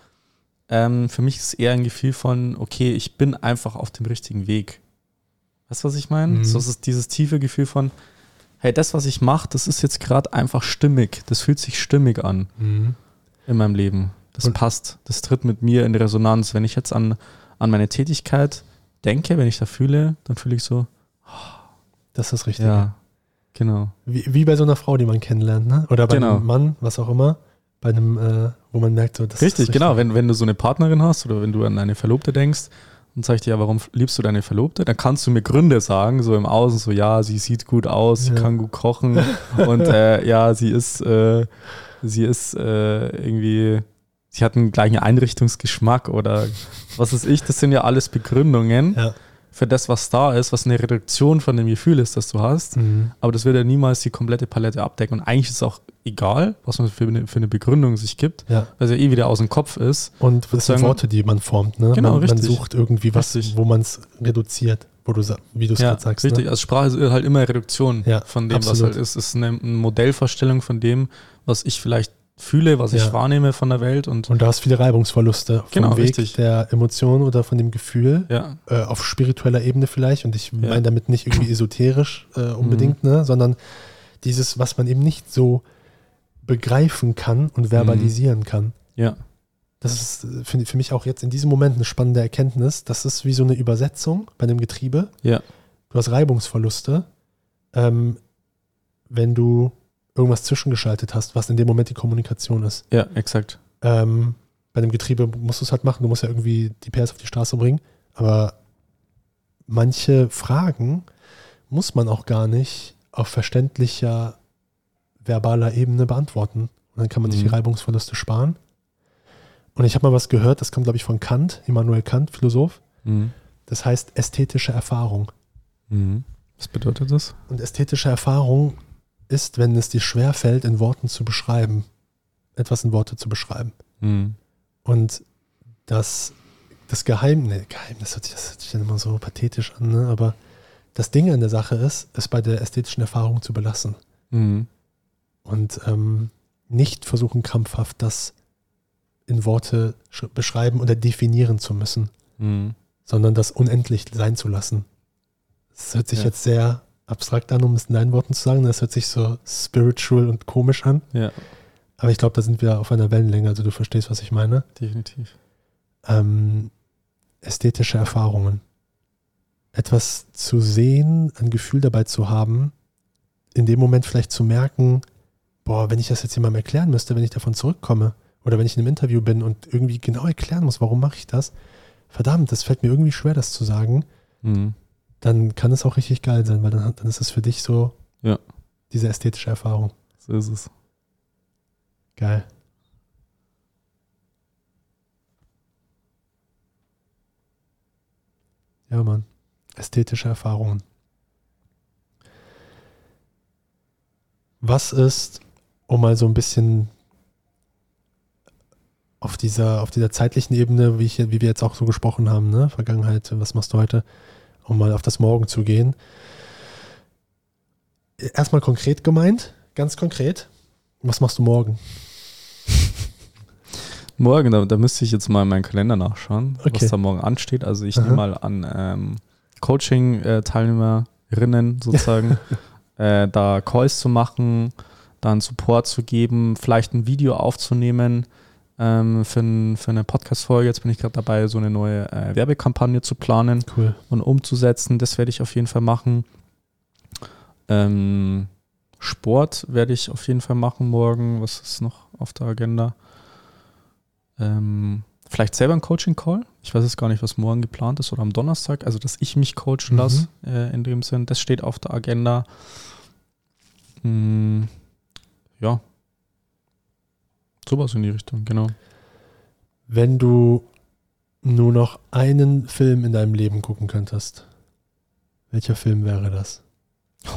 [SPEAKER 2] Ähm, für mich ist es eher ein Gefühl von, okay, ich bin einfach auf dem richtigen Weg. Weißt du, was ich meine?
[SPEAKER 1] Mhm.
[SPEAKER 2] So ist es dieses tiefe Gefühl von, hey, das, was ich mache, das ist jetzt gerade einfach stimmig. Das fühlt sich stimmig an
[SPEAKER 1] Mhm.
[SPEAKER 2] in meinem Leben. Das
[SPEAKER 1] Und-
[SPEAKER 2] passt. Das tritt mit mir in Resonanz. Wenn ich jetzt an, an meine Tätigkeit denke, wenn ich da fühle, dann fühle ich so,
[SPEAKER 1] Das ist das Richtige.
[SPEAKER 2] ja, genau.
[SPEAKER 1] Wie, wie bei so einer Frau, die man kennenlernt, ne? Oder bei
[SPEAKER 2] Genau.
[SPEAKER 1] einem Mann, was auch immer. Bei einem, äh, wo man merkt, so, das
[SPEAKER 2] Richtig,
[SPEAKER 1] ist
[SPEAKER 2] genau. Wenn, wenn du so eine Partnerin hast oder wenn du an deine Verlobte denkst und sagst dir, ja, warum liebst du deine Verlobte? Dann kannst du mir Gründe sagen, so im Außen, so, ja, sie sieht gut aus, sie
[SPEAKER 1] Ja.
[SPEAKER 2] kann gut kochen und äh, ja, sie ist, äh, sie ist äh, irgendwie, sie hat einen gleichen Einrichtungsgeschmack oder was weiß ich. Das sind ja alles Begründungen
[SPEAKER 1] Ja.
[SPEAKER 2] Für das, was da ist, was eine Reduktion von dem Gefühl ist, das du hast.
[SPEAKER 1] Mhm.
[SPEAKER 2] Aber das wird ja niemals die komplette Palette abdecken. Und eigentlich ist es auch egal, was man für eine, für eine Begründung sich gibt,
[SPEAKER 1] Ja.
[SPEAKER 2] weil es ja eh wieder aus dem Kopf ist.
[SPEAKER 1] Und das sind Worte, die man formt. Ne?
[SPEAKER 2] Genau,
[SPEAKER 1] man, man
[SPEAKER 2] richtig.
[SPEAKER 1] sucht irgendwie was,
[SPEAKER 2] Richtig.
[SPEAKER 1] wo man es reduziert, wo du, wie du es
[SPEAKER 2] Ja,
[SPEAKER 1] gerade sagst.
[SPEAKER 2] richtig.
[SPEAKER 1] Ne?
[SPEAKER 2] Also Sprache ist halt immer Reduktion
[SPEAKER 1] Ja,
[SPEAKER 2] von dem, was
[SPEAKER 1] absolut.
[SPEAKER 2] halt ist. Es ist eine Modellvorstellung von dem, was ich vielleicht fühle, was ich
[SPEAKER 1] Ja.
[SPEAKER 2] wahrnehme von der Welt. Und
[SPEAKER 1] Und da hast viele Reibungsverluste vom
[SPEAKER 2] Genau,
[SPEAKER 1] Weg
[SPEAKER 2] richtig.
[SPEAKER 1] der Emotion oder von dem Gefühl
[SPEAKER 2] ja,
[SPEAKER 1] äh, auf spiritueller Ebene vielleicht. Und ich
[SPEAKER 2] Ja. Mhm.
[SPEAKER 1] meine damit nicht irgendwie esoterisch äh, unbedingt, ne? sondern dieses, was man eben nicht so begreifen kann und verbalisieren kann.
[SPEAKER 2] ja,
[SPEAKER 1] Das ist äh, für, für mich auch jetzt in diesem Moment eine spannende Erkenntnis. Das ist wie so eine Übersetzung bei einem Getriebe.
[SPEAKER 2] ja,
[SPEAKER 1] Du hast Reibungsverluste, ähm, wenn du irgendwas zwischengeschaltet hast, was in dem Moment die Kommunikation ist.
[SPEAKER 2] ja, exakt.
[SPEAKER 1] Ähm, bei einem Getriebe musst du es halt machen, du musst ja irgendwie die PS auf die Straße bringen. Aber manche Fragen muss man auch gar nicht auf verständlicher, verbaler Ebene beantworten. Und dann kann man sich die
[SPEAKER 2] Mhm.
[SPEAKER 1] Reibungsverluste sparen. Und ich habe mal was gehört, das kommt, glaube ich, von Kant, Immanuel Kant, Philosoph.
[SPEAKER 2] Mhm.
[SPEAKER 1] Das heißt ästhetische Erfahrung.
[SPEAKER 2] Mhm. Was bedeutet das?
[SPEAKER 1] Und ästhetische Erfahrung ist, wenn es dir schwerfällt, in Worten zu beschreiben, etwas in Worte zu beschreiben.
[SPEAKER 2] Mhm.
[SPEAKER 1] Und das, das Geheim, ne, Geheim, das hört, sich, das hört sich dann immer so pathetisch an, ne? aber das Ding an der Sache ist, es bei der ästhetischen Erfahrung zu belassen
[SPEAKER 2] Mhm.
[SPEAKER 1] und ähm, nicht versuchen, krampfhaft das in Worte sch- beschreiben oder definieren zu müssen,
[SPEAKER 2] Mhm.
[SPEAKER 1] sondern das unendlich sein zu lassen. Das hört sich
[SPEAKER 2] Ja.
[SPEAKER 1] jetzt sehr abstrakt an, um es in deinen Worten zu sagen. Das hört sich so spiritual und komisch an.
[SPEAKER 2] Ja,
[SPEAKER 1] Aber ich glaube, da sind wir auf einer Wellenlänge. Also du verstehst, was ich meine.
[SPEAKER 2] definitiv.
[SPEAKER 1] Ähm, ästhetische Erfahrungen. Etwas zu sehen, ein Gefühl dabei zu haben, in dem Moment vielleicht zu merken, boah, wenn ich das jetzt jemandem erklären müsste, wenn ich davon zurückkomme oder wenn ich in einem Interview bin und irgendwie genau erklären muss, warum mache ich das, verdammt, das fällt mir irgendwie schwer, das zu sagen,
[SPEAKER 2] Mhm.
[SPEAKER 1] Dann kann es auch richtig geil sein, weil dann, dann ist es für dich so
[SPEAKER 2] Ja.
[SPEAKER 1] diese ästhetische Erfahrung.
[SPEAKER 2] So ist es.
[SPEAKER 1] Geil. Ja, Mann. Ästhetische Erfahrungen. Was ist, um mal so ein bisschen auf dieser, auf dieser zeitlichen Ebene, wie, ich, wie wir jetzt auch so gesprochen haben, ne? Vergangenheit, was machst du heute, um mal auf das Morgen zu gehen. Erstmal konkret gemeint, ganz konkret. Was machst du morgen?
[SPEAKER 2] Morgen, da, da müsste ich jetzt mal in meinen Kalender nachschauen,
[SPEAKER 1] Okay.
[SPEAKER 2] was da morgen ansteht. Also ich
[SPEAKER 1] Aha.
[SPEAKER 2] nehme mal an ähm, Coaching-Teilnehmerinnen sozusagen, äh, da Calls zu machen, dann Support zu geben, vielleicht ein Video aufzunehmen ähm, für, ein, für eine Podcast-Folge. Jetzt bin ich gerade dabei, so eine neue äh, Werbekampagne zu planen
[SPEAKER 1] Cool.
[SPEAKER 2] und umzusetzen. Das werde ich auf jeden Fall machen. Ähm, Sport werde ich auf jeden Fall machen morgen. Was ist noch auf der Agenda? Ähm, vielleicht selber ein Coaching-Call. Ich weiß jetzt gar nicht, was morgen geplant ist oder am Donnerstag. Also, dass ich mich coachen
[SPEAKER 1] Mhm.
[SPEAKER 2] lasse äh, in dem Sinn. Das steht auf der Agenda. Mm, ja. Sowas in die Richtung, genau.
[SPEAKER 1] Wenn du nur noch einen Film in deinem Leben gucken könntest, welcher Film wäre das?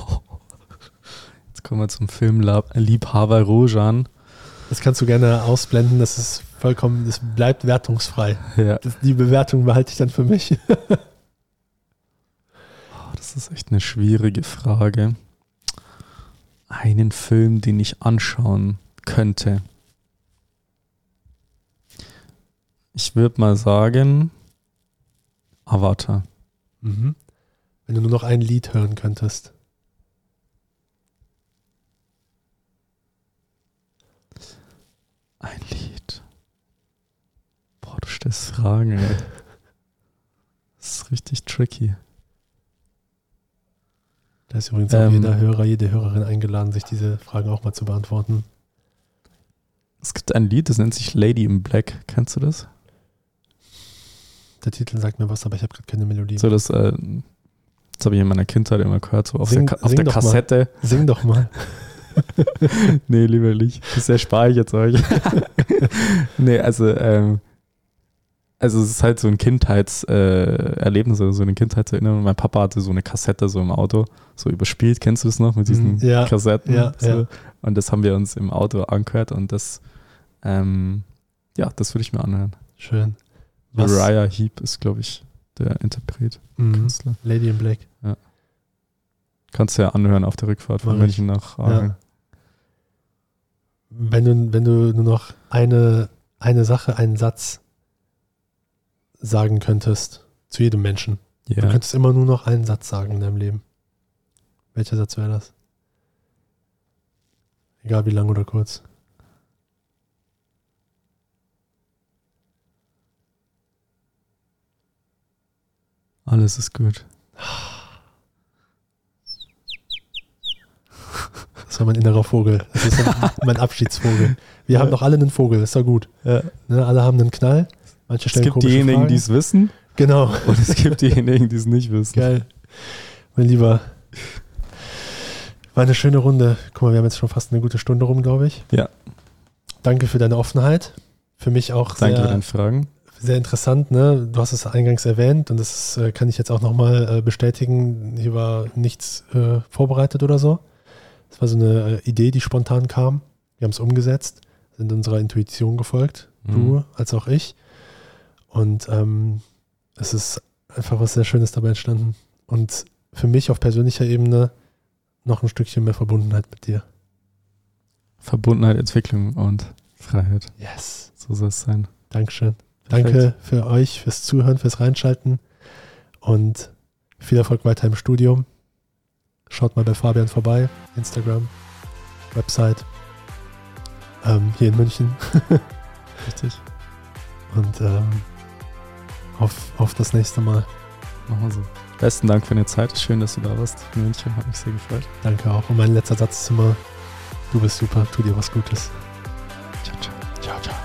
[SPEAKER 2] Jetzt kommen wir zum Filmliebhaber Rojan.
[SPEAKER 1] Das kannst du gerne ausblenden, das ist vollkommen, das bleibt wertungsfrei.
[SPEAKER 2] Ja.
[SPEAKER 1] Das, die Bewertung behalte ich dann für mich.
[SPEAKER 2] Oh, das ist echt eine schwierige Frage. Einen Film, den ich anschauen könnte. Ich würde mal sagen, Avatar.
[SPEAKER 1] Mhm. Wenn du nur noch ein Lied hören könntest.
[SPEAKER 2] Ein Lied. Boah, du stellst Fragen, ey. Das ist richtig tricky.
[SPEAKER 1] Da ist übrigens auch
[SPEAKER 2] Ähm.
[SPEAKER 1] jeder Hörer, jede Hörerin eingeladen, sich diese Fragen auch mal zu beantworten.
[SPEAKER 2] Es gibt ein Lied, das nennt sich Lady in Black. Kennst du das?
[SPEAKER 1] Der Titel sagt mir was, aber ich habe gerade keine Melodie.
[SPEAKER 2] So, das, äh, das habe ich in meiner Kindheit immer gehört, so auf
[SPEAKER 1] Sing-
[SPEAKER 2] der, Ka- auf der
[SPEAKER 1] doch mal.
[SPEAKER 2] Kassette.
[SPEAKER 1] Sing doch mal.
[SPEAKER 2] nee, lieber nicht. Das erspare ich jetzt euch. nee, also, ähm, also es ist halt so ein Kindheitserlebnis, äh, oder so eine Kindheitserinnerung. Mein Papa hatte so eine Kassette so im Auto, so überspielt. Kennst du das noch mit diesen
[SPEAKER 1] Mhm, ja,
[SPEAKER 2] Kassetten?
[SPEAKER 1] ja,
[SPEAKER 2] so.
[SPEAKER 1] ja.
[SPEAKER 2] Und das haben wir uns im Auto angehört und das, ähm, ja, das würde ich mir anhören.
[SPEAKER 1] Schön. Was?
[SPEAKER 2] Uriah Heep ist, glaube ich, der Interpret,
[SPEAKER 1] Mhm.
[SPEAKER 2] Künstler.
[SPEAKER 1] Lady in Black.
[SPEAKER 2] Kannst du ja anhören auf der Rückfahrt von. München nach Aachen.
[SPEAKER 1] Ja. Wenn du, wenn du nur noch eine, eine Sache, einen Satz sagen könntest zu jedem Menschen.
[SPEAKER 2] Ja.
[SPEAKER 1] Du könntest immer nur noch einen Satz sagen in deinem Leben. Welcher Satz wäre das? Egal wie lang oder kurz.
[SPEAKER 2] Alles ist gut.
[SPEAKER 1] Das war mein innerer Vogel. Das ist mein Abschiedsvogel. Wir haben doch alle einen Vogel, ist doch gut.
[SPEAKER 2] Ja.
[SPEAKER 1] Ne, alle haben einen Knall. Manche
[SPEAKER 2] Es
[SPEAKER 1] stellen
[SPEAKER 2] gibt
[SPEAKER 1] komische
[SPEAKER 2] diejenigen, die es wissen
[SPEAKER 1] Genau.
[SPEAKER 2] und es gibt diejenigen, die es nicht wissen.
[SPEAKER 1] Geil. Mein Lieber. War eine schöne Runde. Guck mal, wir haben jetzt schon fast eine gute Stunde rum, glaube ich.
[SPEAKER 2] Ja.
[SPEAKER 1] Danke für deine Offenheit. Für mich auch
[SPEAKER 2] Danke für
[SPEAKER 1] sehr,
[SPEAKER 2] deine Fragen.
[SPEAKER 1] Sehr interessant. Ne? Du hast es eingangs erwähnt und das äh, kann ich jetzt auch nochmal äh, bestätigen. Hier war nichts äh, vorbereitet oder so, Das war so eine äh, Idee, die spontan kam. Wir haben es umgesetzt, sind unserer Intuition gefolgt, mhm. du als auch ich. Und ähm, es ist einfach was sehr Schönes dabei entstanden. Und für mich auf persönlicher Ebene noch ein Stückchen mehr Verbundenheit mit dir.
[SPEAKER 2] Verbundenheit, Entwicklung und Freiheit.
[SPEAKER 1] Yes.
[SPEAKER 2] So soll es sein.
[SPEAKER 1] Dankeschön. Perfekt. Danke für euch, fürs Zuhören, fürs Reinschalten und viel Erfolg weiter im Studium. Schaut mal bei Fabian vorbei, Instagram, Website, ähm, hier in München.
[SPEAKER 2] Richtig.
[SPEAKER 1] Und ähm, auf, auf das nächste Mal.
[SPEAKER 2] Machen wir so. Besten Dank für deine Zeit. Schön, dass du da warst in München. Hat mich sehr gefreut.
[SPEAKER 1] Danke auch. Und mein letzter Satz ist immer, du bist super, tu dir was Gutes.
[SPEAKER 2] Ciao, ciao.
[SPEAKER 1] Ciao, ciao.